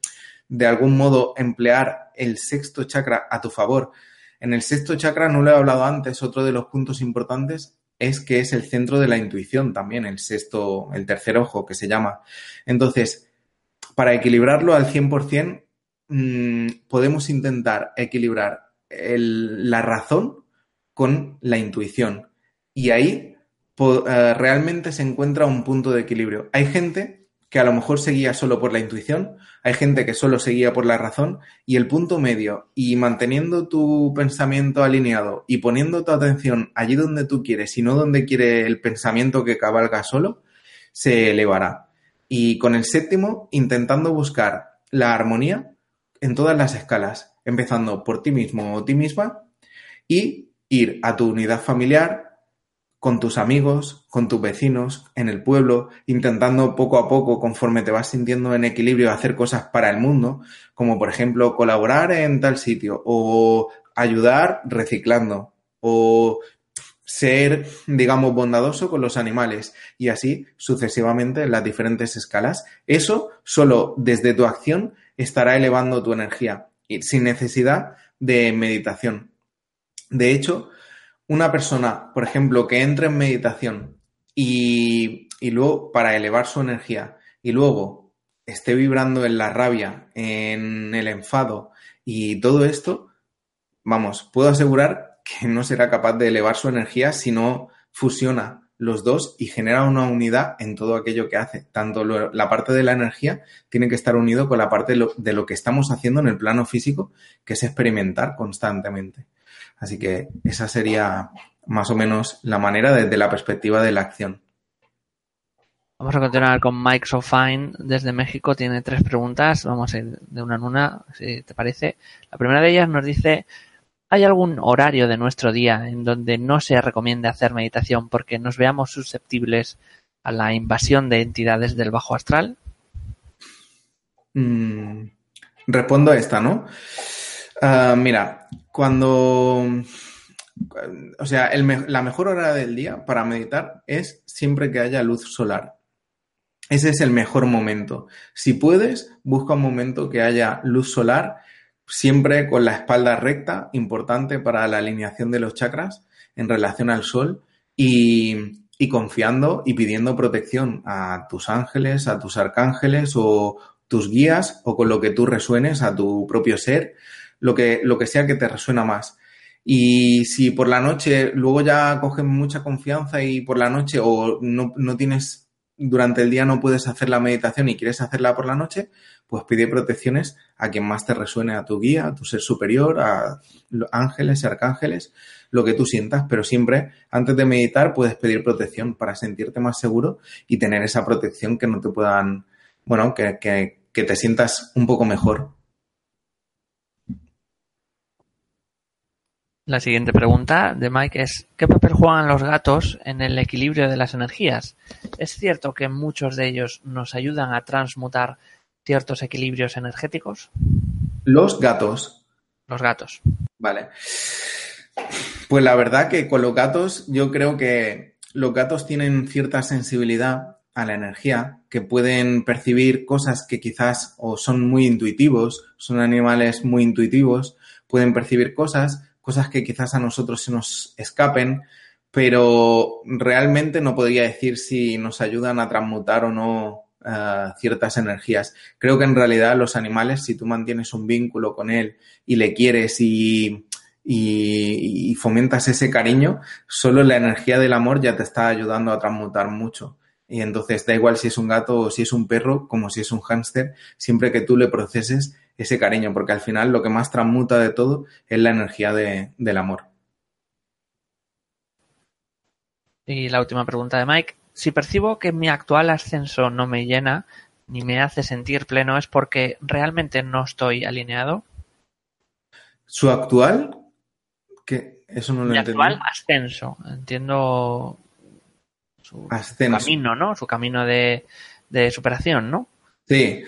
de algún modo, emplear el sexto chakra a tu favor. En el sexto chakra, no lo he hablado antes, otro de los puntos importantes es que es el centro de la intuición también, el sexto, el tercer ojo que se llama. Entonces, para equilibrarlo al 100%, mmm, podemos intentar equilibrar la razón con la intuición. Y ahí eh, realmente se encuentra un punto de equilibrio. Hay gente que a lo mejor seguía solo por la intuición, hay gente que solo seguía por la razón y el punto medio y manteniendo tu pensamiento alineado y poniendo tu atención allí donde tú quieres y no donde quiere el pensamiento que cabalga solo, se elevará. Y con el séptimo, intentando buscar la armonía en todas las escalas, empezando por ti mismo o ti misma y ir a tu unidad familiar, con tus amigos, con tus vecinos, en el pueblo, intentando poco a poco, conforme te vas sintiendo en equilibrio, hacer cosas para el mundo, como por ejemplo colaborar en tal sitio o ayudar reciclando o ser, digamos, bondadoso con los animales y así sucesivamente en las diferentes escalas. Eso solo desde tu acción estará elevando tu energía sin necesidad de meditación. De hecho, una persona, por ejemplo, que entre en meditación y, luego para elevar su energía y luego esté vibrando en la rabia, en el enfado y todo esto, vamos, puedo asegurar que no será capaz de elevar su energía si no fusiona los dos y genera una unidad en todo aquello que hace. Tanto la parte de la energía tiene que estar unido con la parte de lo que estamos haciendo en el plano físico, que es experimentar constantemente. Así que esa sería más o menos la manera desde la perspectiva de la acción. Vamos a continuar con Mike Sofine desde México. Tiene tres preguntas. Vamos a ir de una en una, si te parece. La primera de ellas nos dice, ¿hay algún horario de nuestro día en donde no se recomiende hacer meditación porque nos veamos susceptibles a la invasión de entidades del bajo astral? Mm, respondo a esta, ¿no? Ah, mira, cuando... O sea, la mejor hora del día para meditar es siempre que haya luz solar. Ese es el mejor momento. Si puedes, busca un momento que haya luz solar, siempre con la espalda recta, importante para la alineación de los chakras en relación al sol y, y confiando y pidiendo protección a tus ángeles, a tus arcángeles o tus guías o con lo que tú resuenes a tu propio ser lo que, lo que sea que te resuena más. Y si por la noche luego ya coges mucha confianza y por la noche o no, no tienes durante el día no puedes hacer la meditación y quieres hacerla por la noche, pues pide protecciones a quien más te resuene, a tu guía, a tu ser superior, a ángeles, arcángeles, lo que tú sientas, pero siempre antes de meditar puedes pedir protección para sentirte más seguro y tener esa protección que no te puedan, bueno, que, que, que te sientas un poco mejor. La siguiente pregunta de Mike es, ¿qué papel juegan los gatos en el equilibrio de las energías? ¿Es cierto que muchos de ellos nos ayudan a transmutar ciertos equilibrios energéticos? Los gatos. Los gatos. Vale. Pues la verdad que con los gatos yo creo que los gatos tienen cierta sensibilidad a la energía, que pueden percibir cosas que quizás o son muy intuitivos, son animales muy intuitivos, pueden percibir cosas cosas que quizás a nosotros se nos escapen, pero realmente no podría decir si nos ayudan a transmutar o no uh, ciertas energías. Creo que en realidad los animales, si tú mantienes un vínculo con él y le quieres y, y, y, fomentas ese cariño, solo la energía del amor ya te está ayudando a transmutar mucho. Y entonces da igual si es un gato o si es un perro, como si es un hámster, siempre que tú le proceses ese cariño, porque al final lo que más transmuta de todo es la energía de, del amor. Y la última pregunta de Mike. Si percibo que mi actual ascenso no me llena ni me hace sentir pleno, ¿es porque realmente no estoy alineado? ¿Su actual? que Eso no lo mi actual ascenso. Entiendo su, ascenso. su camino, ¿no? Su camino de, de superación, ¿no? Sí.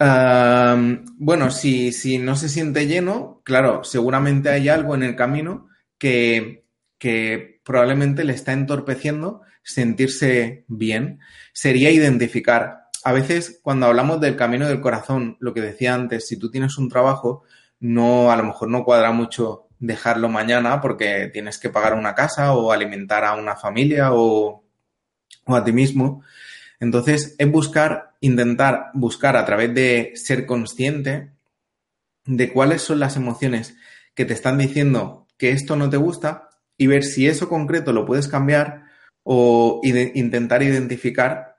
Bueno, si, si, no se siente lleno, claro, seguramente hay algo en el camino que, que probablemente le está entorpeciendo sentirse bien. Sería identificar. A veces, cuando hablamos del camino del corazón, lo que decía antes, si tú tienes un trabajo, no, a lo mejor no cuadra mucho dejarlo mañana porque tienes que pagar una casa o alimentar a una familia o, o a ti mismo. Entonces, es buscar, intentar buscar a través de ser consciente de cuáles son las emociones que te están diciendo que esto no te gusta y ver si eso concreto lo puedes cambiar o intentar identificar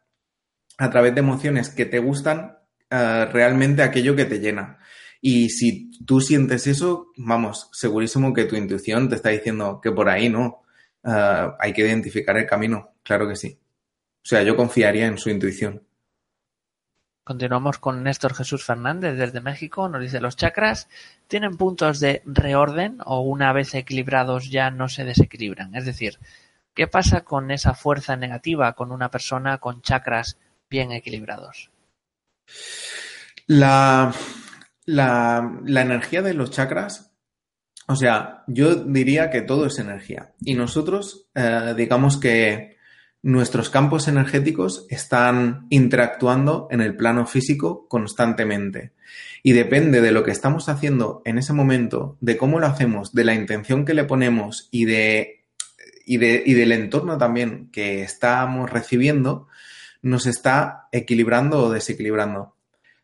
a través de emociones que te gustan uh, realmente aquello que te llena. Y si tú sientes eso, vamos, segurísimo que tu intuición te está diciendo que por ahí no. Uh, hay que identificar el camino, claro que sí. O sea, yo confiaría en su intuición. Continuamos con Néstor Jesús Fernández desde México. Nos dice, los chakras tienen puntos de reorden o una vez equilibrados ya no se desequilibran. Es decir, ¿qué pasa con esa fuerza negativa con una persona con chakras bien equilibrados? La, la, la energía de los chakras, o sea, yo diría que todo es energía. Y nosotros, eh, digamos que nuestros campos energéticos están interactuando en el plano físico constantemente. Y depende de lo que estamos haciendo en ese momento, de cómo lo hacemos, de la intención que le ponemos y, de, y, de, y del entorno también que estamos recibiendo, nos está equilibrando o desequilibrando.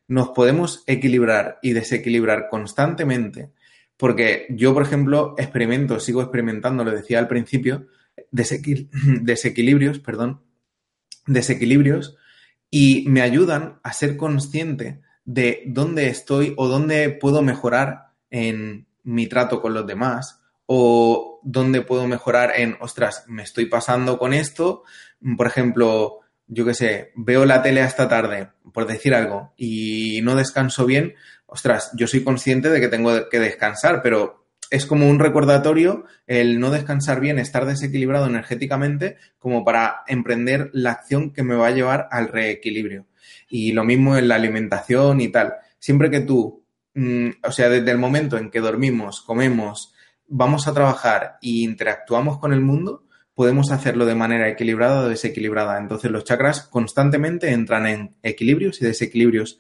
Nos podemos equilibrar y desequilibrar constantemente porque yo, por ejemplo, experimento, sigo experimentando, lo decía al principio, desequil <clears throat> desequilibrios, perdón, desequilibrios y me ayudan a ser consciente de dónde estoy o dónde puedo mejorar en mi trato con los demás o dónde puedo mejorar en, ostras, me estoy pasando con esto, por ejemplo, yo qué sé, veo la tele esta tarde, por decir algo, y no descanso bien, ostras, yo soy consciente de que tengo que descansar, pero es como un recordatorio el no descansar bien, estar desequilibrado energéticamente, como para emprender la acción que me va a llevar al reequilibrio. Y lo mismo en la alimentación y tal. Siempre que tú, mmm, o sea, desde el momento en que dormimos, comemos, vamos a trabajar e interactuamos con el mundo, podemos hacerlo de manera equilibrada o desequilibrada. Entonces los chakras constantemente entran en equilibrios y desequilibrios.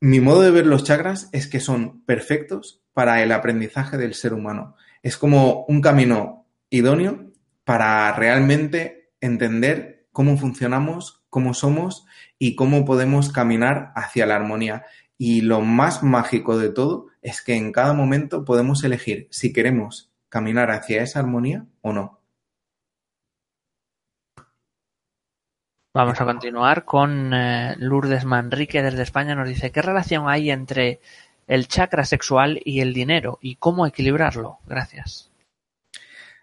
Mi modo de ver los chakras es que son perfectos para el aprendizaje del ser humano. Es como un camino idóneo para realmente entender cómo funcionamos, cómo somos y cómo podemos caminar hacia la armonía. Y lo más mágico de todo es que en cada momento podemos elegir si queremos caminar hacia esa armonía o no. Vamos a continuar con eh, Lourdes Manrique desde España. Nos dice, ¿qué relación hay entre el chakra sexual y el dinero y cómo equilibrarlo? Gracias.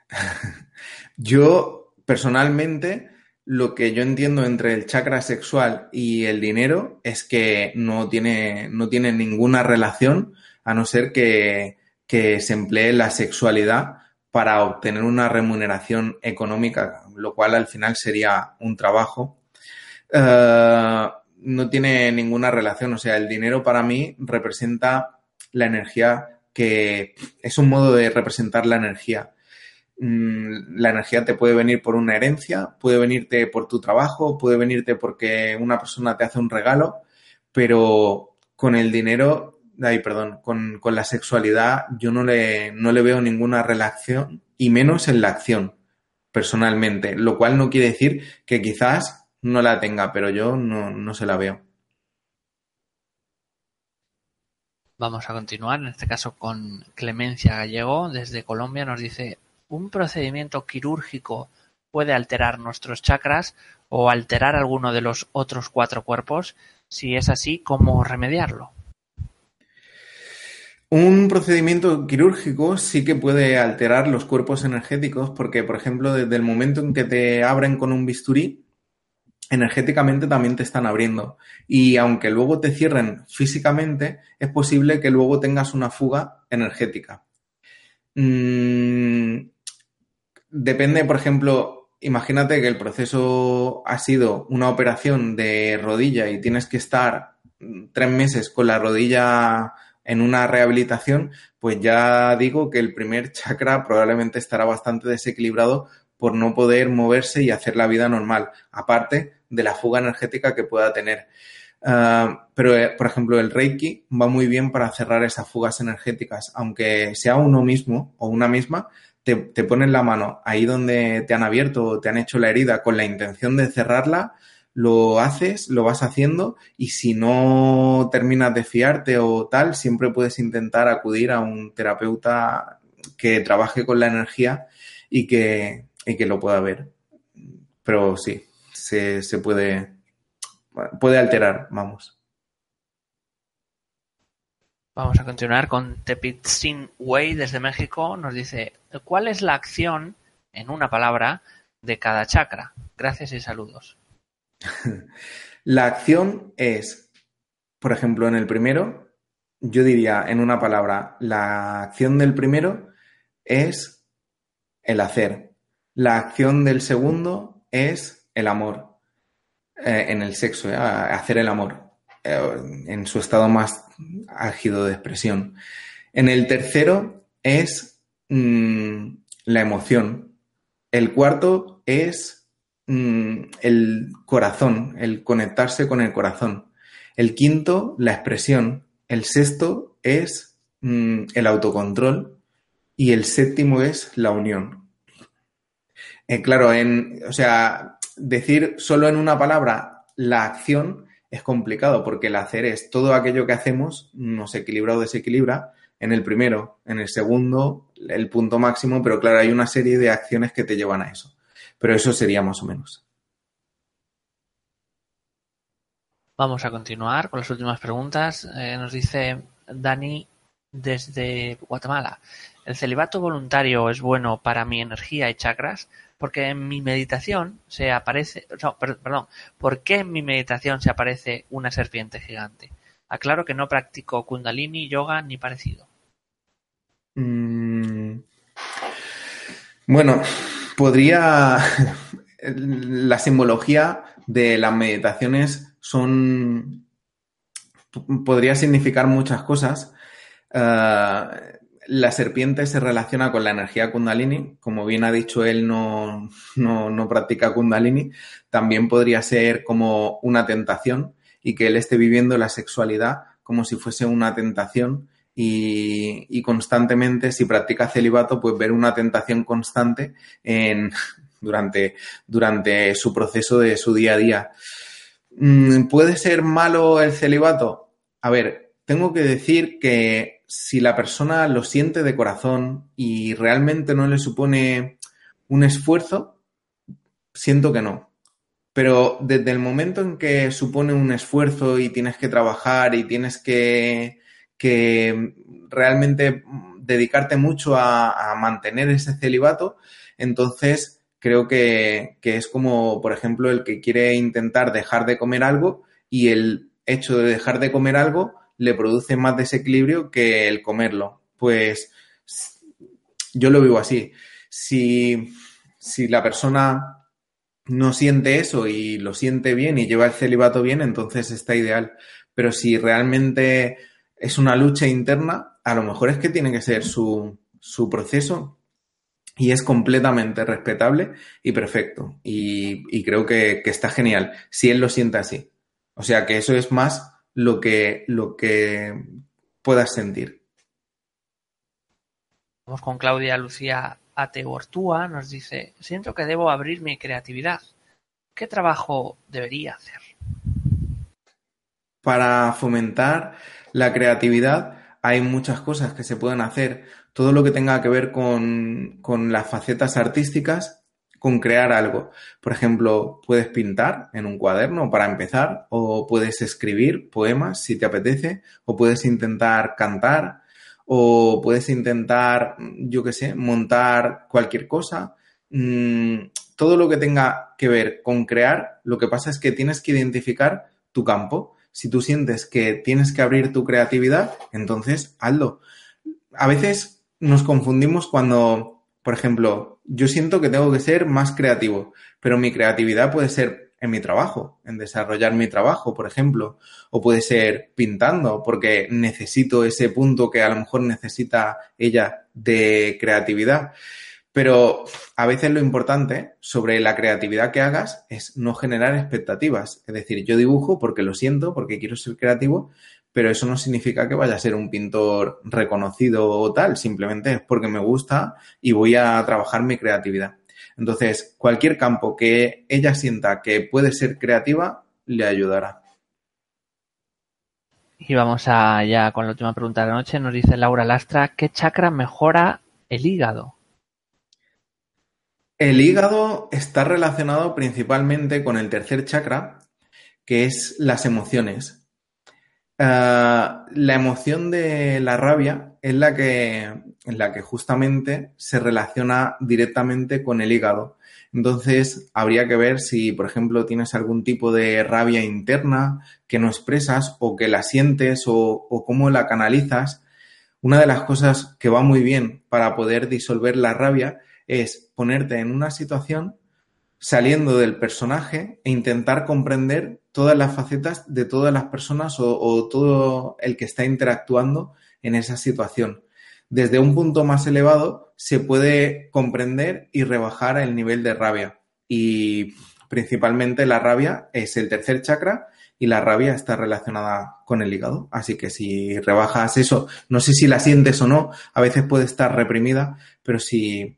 <laughs> Yo, personalmente, lo que yo entiendo entre el chakra sexual y el dinero es que no tiene, no tiene ninguna relación a no ser que, que se emplee la sexualidad para obtener una remuneración económica, lo cual al final sería un trabajo eh, no tiene ninguna relación. O sea, el dinero para mí representa la energía que es un modo de representar la energía. Mm, la energía te puede venir por una herencia, puede venirte por tu trabajo, puede venirte porque una persona te hace un regalo, pero con el dinero, ay, perdón, con, con la sexualidad yo no le, no le veo ninguna relación y menos en la acción, personalmente, lo cual no quiere decir que quizás no la tenga, pero yo no, no se la veo. Vamos a continuar, en este caso con Clemencia Gallego, desde Colombia, nos dice, ¿un procedimiento quirúrgico puede alterar nuestros chakras o alterar alguno de los otros cuatro cuerpos? Si es así, ¿cómo remediarlo? Un procedimiento quirúrgico sí que puede alterar los cuerpos energéticos porque, por ejemplo, desde el momento en que te abren con un bisturí, energéticamente también te están abriendo. Y aunque luego te cierren físicamente, es posible que luego tengas una fuga energética. Mm, depende, por ejemplo, imagínate que el proceso ha sido una operación de rodilla y tienes que estar tres meses con la rodilla en una rehabilitación, pues ya digo que el primer <laughs> chakra probablemente estará bastante desequilibrado por no poder moverse y hacer la vida normal, aparte de la fuga energética que pueda tener. Ah, pero, eh, por ejemplo, el Reiki va muy bien para cerrar esas fugas energéticas, aunque sea uno mismo o una misma, te, te ponen la mano ahí donde te han abierto o te han hecho la herida con la intención de cerrarla, lo haces, lo vas haciendo y si no terminas de fiarte o tal, siempre puedes intentar acudir a un terapeuta que trabaje con la energía y que, y que lo pueda ver. Pero sí, se, puede, puede alterar, vamos. Vamos a continuar con Tepitzin Wei desde México. Nos dice, ¿cuál es la acción, en una palabra, de cada chakra? Gracias y saludos. <laughs> la acción es, por ejemplo, en el primero, yo diría en una palabra, la acción del primero es el hacer. La acción del segundo es el amor eh, en el sexo, eh, hacer el amor eh, en su estado más álgido de expresión. En el tercero es mm, la emoción. El cuarto es mm, el corazón, el conectarse con el corazón. El quinto, la expresión. El sexto es mm, el autocontrol. Y el séptimo es la unión. claro, en, o sea, decir solo en una palabra la acción es complicado porque el hacer es todo aquello que hacemos nos equilibra o desequilibra en el primero, en el segundo, el punto máximo, pero claro, hay una serie de acciones que te llevan a eso. Pero eso sería más o menos. Vamos a continuar con las últimas preguntas. Eh, nos dice Dani desde Guatemala. ¿El celibato voluntario es bueno para mi energía y chakras? Porque en mi meditación se aparece, no, perdón, ¿por qué en mi meditación se aparece una serpiente gigante? Aclaro que no practico kundalini, yoga ni parecido. Mm. bueno, podría... <laughs> La simbología de las meditaciones son... podría significar muchas cosas. Ah, la serpiente se relaciona con la energía kundalini. Como bien ha dicho él, no, no, practica kundalini. También podría ser como una tentación y que él esté viviendo la sexualidad como si fuese una tentación y, constantemente, si practica celibato, pues ver una tentación constante en, <laughs> durante, durante su proceso de su día a día. Mm, ¿Puede ser malo el celibato? A ver, tengo que decir que si la persona lo siente de corazón y realmente no le supone un esfuerzo, siento que no. pero desde el momento en que supone un esfuerzo y tienes que trabajar y tienes que, que realmente dedicarte mucho a, mantener ese celibato, entonces creo que, que, es como, por ejemplo, el que quiere intentar dejar de comer algo y el hecho de dejar de comer algo le produce más desequilibrio que el comerlo. Pues yo lo vivo así. Si, si la persona no siente eso y lo siente bien y lleva el celibato bien, entonces está ideal. Pero si realmente es una lucha interna, a lo mejor es que tiene que ser su, su proceso y es completamente respetable y perfecto. Y, creo que, que, está genial, si él lo siente así. O sea que eso es más lo que, lo que puedas sentir. Vamos con Claudia Lucía Ateortúa, nos dice, siento que debo abrir mi creatividad. ¿Qué trabajo debería hacer? Para fomentar la creatividad hay muchas cosas que se pueden hacer. Todo lo que tenga que ver con, con las facetas artísticas, con crear algo. Por ejemplo, puedes pintar en un cuaderno para empezar, o puedes escribir poemas si te apetece, o puedes intentar cantar, o puedes intentar, yo qué sé, montar cualquier cosa. Mm, todo lo que tenga que ver con crear, lo que pasa es que tienes que identificar tu campo. Si tú sientes que tienes que abrir tu creatividad, entonces hazlo. A veces nos confundimos cuando, por ejemplo, yo siento que tengo que ser más creativo, pero mi creatividad puede ser en mi trabajo, en desarrollar mi trabajo, por ejemplo, o puede ser pintando, porque necesito ese punto que a lo mejor necesita ella de creatividad. Pero a veces lo importante sobre la creatividad que hagas es no generar expectativas. Es decir, yo dibujo porque lo siento, porque quiero ser creativo, pero eso no significa que vaya a ser un pintor reconocido o tal, simplemente es porque me gusta y voy a trabajar mi creatividad. Entonces, cualquier campo que ella sienta que puede ser creativa, le ayudará. Y vamos allá con la última pregunta de la noche. Nos dice Laura Lastra, ¿qué chakra mejora el hígado? El hígado está relacionado principalmente con el tercer chakra, que es las emociones. Ah, la emoción de la rabia es la que, en la que justamente se relaciona directamente con el hígado. Entonces, habría que ver si, por ejemplo, tienes algún tipo de rabia interna que no expresas o que la sientes o, o cómo la canalizas. Una de las cosas que va muy bien para poder disolver la rabia es ponerte en una situación saliendo del personaje e intentar comprender todas las facetas de todas las personas o, todo el que está interactuando en esa situación. Desde un punto más elevado se puede comprender y rebajar el nivel de rabia. Y principalmente la rabia es el tercer chakra y la rabia está relacionada con el hígado. Así que si rebajas eso, no sé si la sientes o no, a veces puede estar reprimida, pero si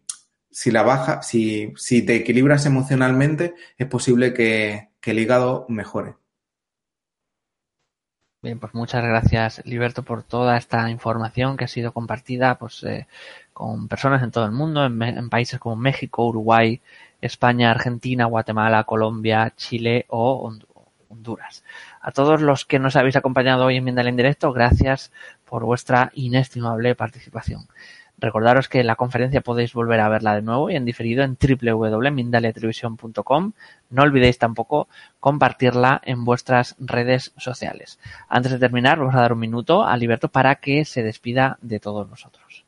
si la baja, si, si te equilibras emocionalmente, es posible que, el hígado mejore. Bien, pues muchas gracias, Liberto, por toda esta información que ha sido compartida pues, eh, con personas en todo el mundo, en, países como México, Uruguay, España, Argentina, Guatemala, Colombia, Chile o Honduras. A todos los que nos habéis acompañado hoy en Mindal en directo, gracias por vuestra inestimable participación. Recordaros que la conferencia podéis volver a verla de nuevo y en diferido en www.mindaliatelevisión.com. No olvidéis tampoco compartirla en vuestras redes sociales. Antes de terminar, vamos a dar un minuto a Liberto para que se despida de todos nosotros.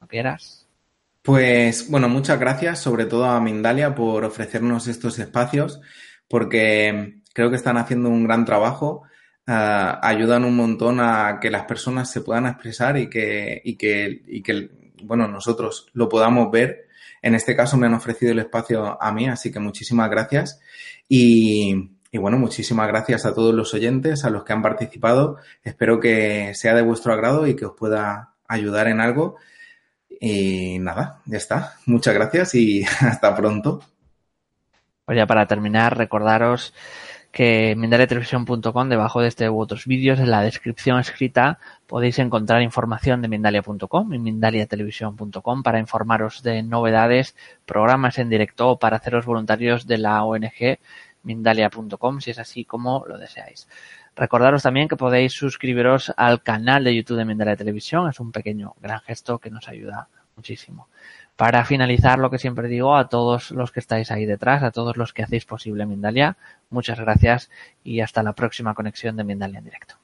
¿No quieras? Pues bueno, muchas gracias sobre todo a Mindalia por ofrecernos estos espacios porque creo que están haciendo un gran trabajo. Uh, ayudan un montón a que las personas se puedan expresar y que, y que, y que bueno, nosotros lo podamos ver. En este caso me han ofrecido el espacio a mí, así que muchísimas gracias. Y, bueno, muchísimas gracias a todos los oyentes, a los que han participado. Espero que sea de vuestro agrado y que os pueda ayudar en algo. Y nada, ya está. Muchas gracias y <laughs> hasta pronto. Pues ya para terminar, recordaros que mindaliatelevisión.com, debajo de este u otros vídeos, en la descripción escrita, podéis encontrar información de Mindalia.com y Mindaliatelevisión.com para informaros de novedades, programas en directo o para haceros voluntarios de la ONG mindalia.com si es así como lo deseáis. Recordaros también que podéis suscribiros al canal de YouTube de Mindalia Televisión. Es un pequeño gran gesto que nos ayuda muchísimo. Para finalizar, lo que siempre digo a todos los que estáis ahí detrás, a todos los que hacéis posible Mindalia, muchas gracias y hasta la próxima conexión de Mindalia en directo.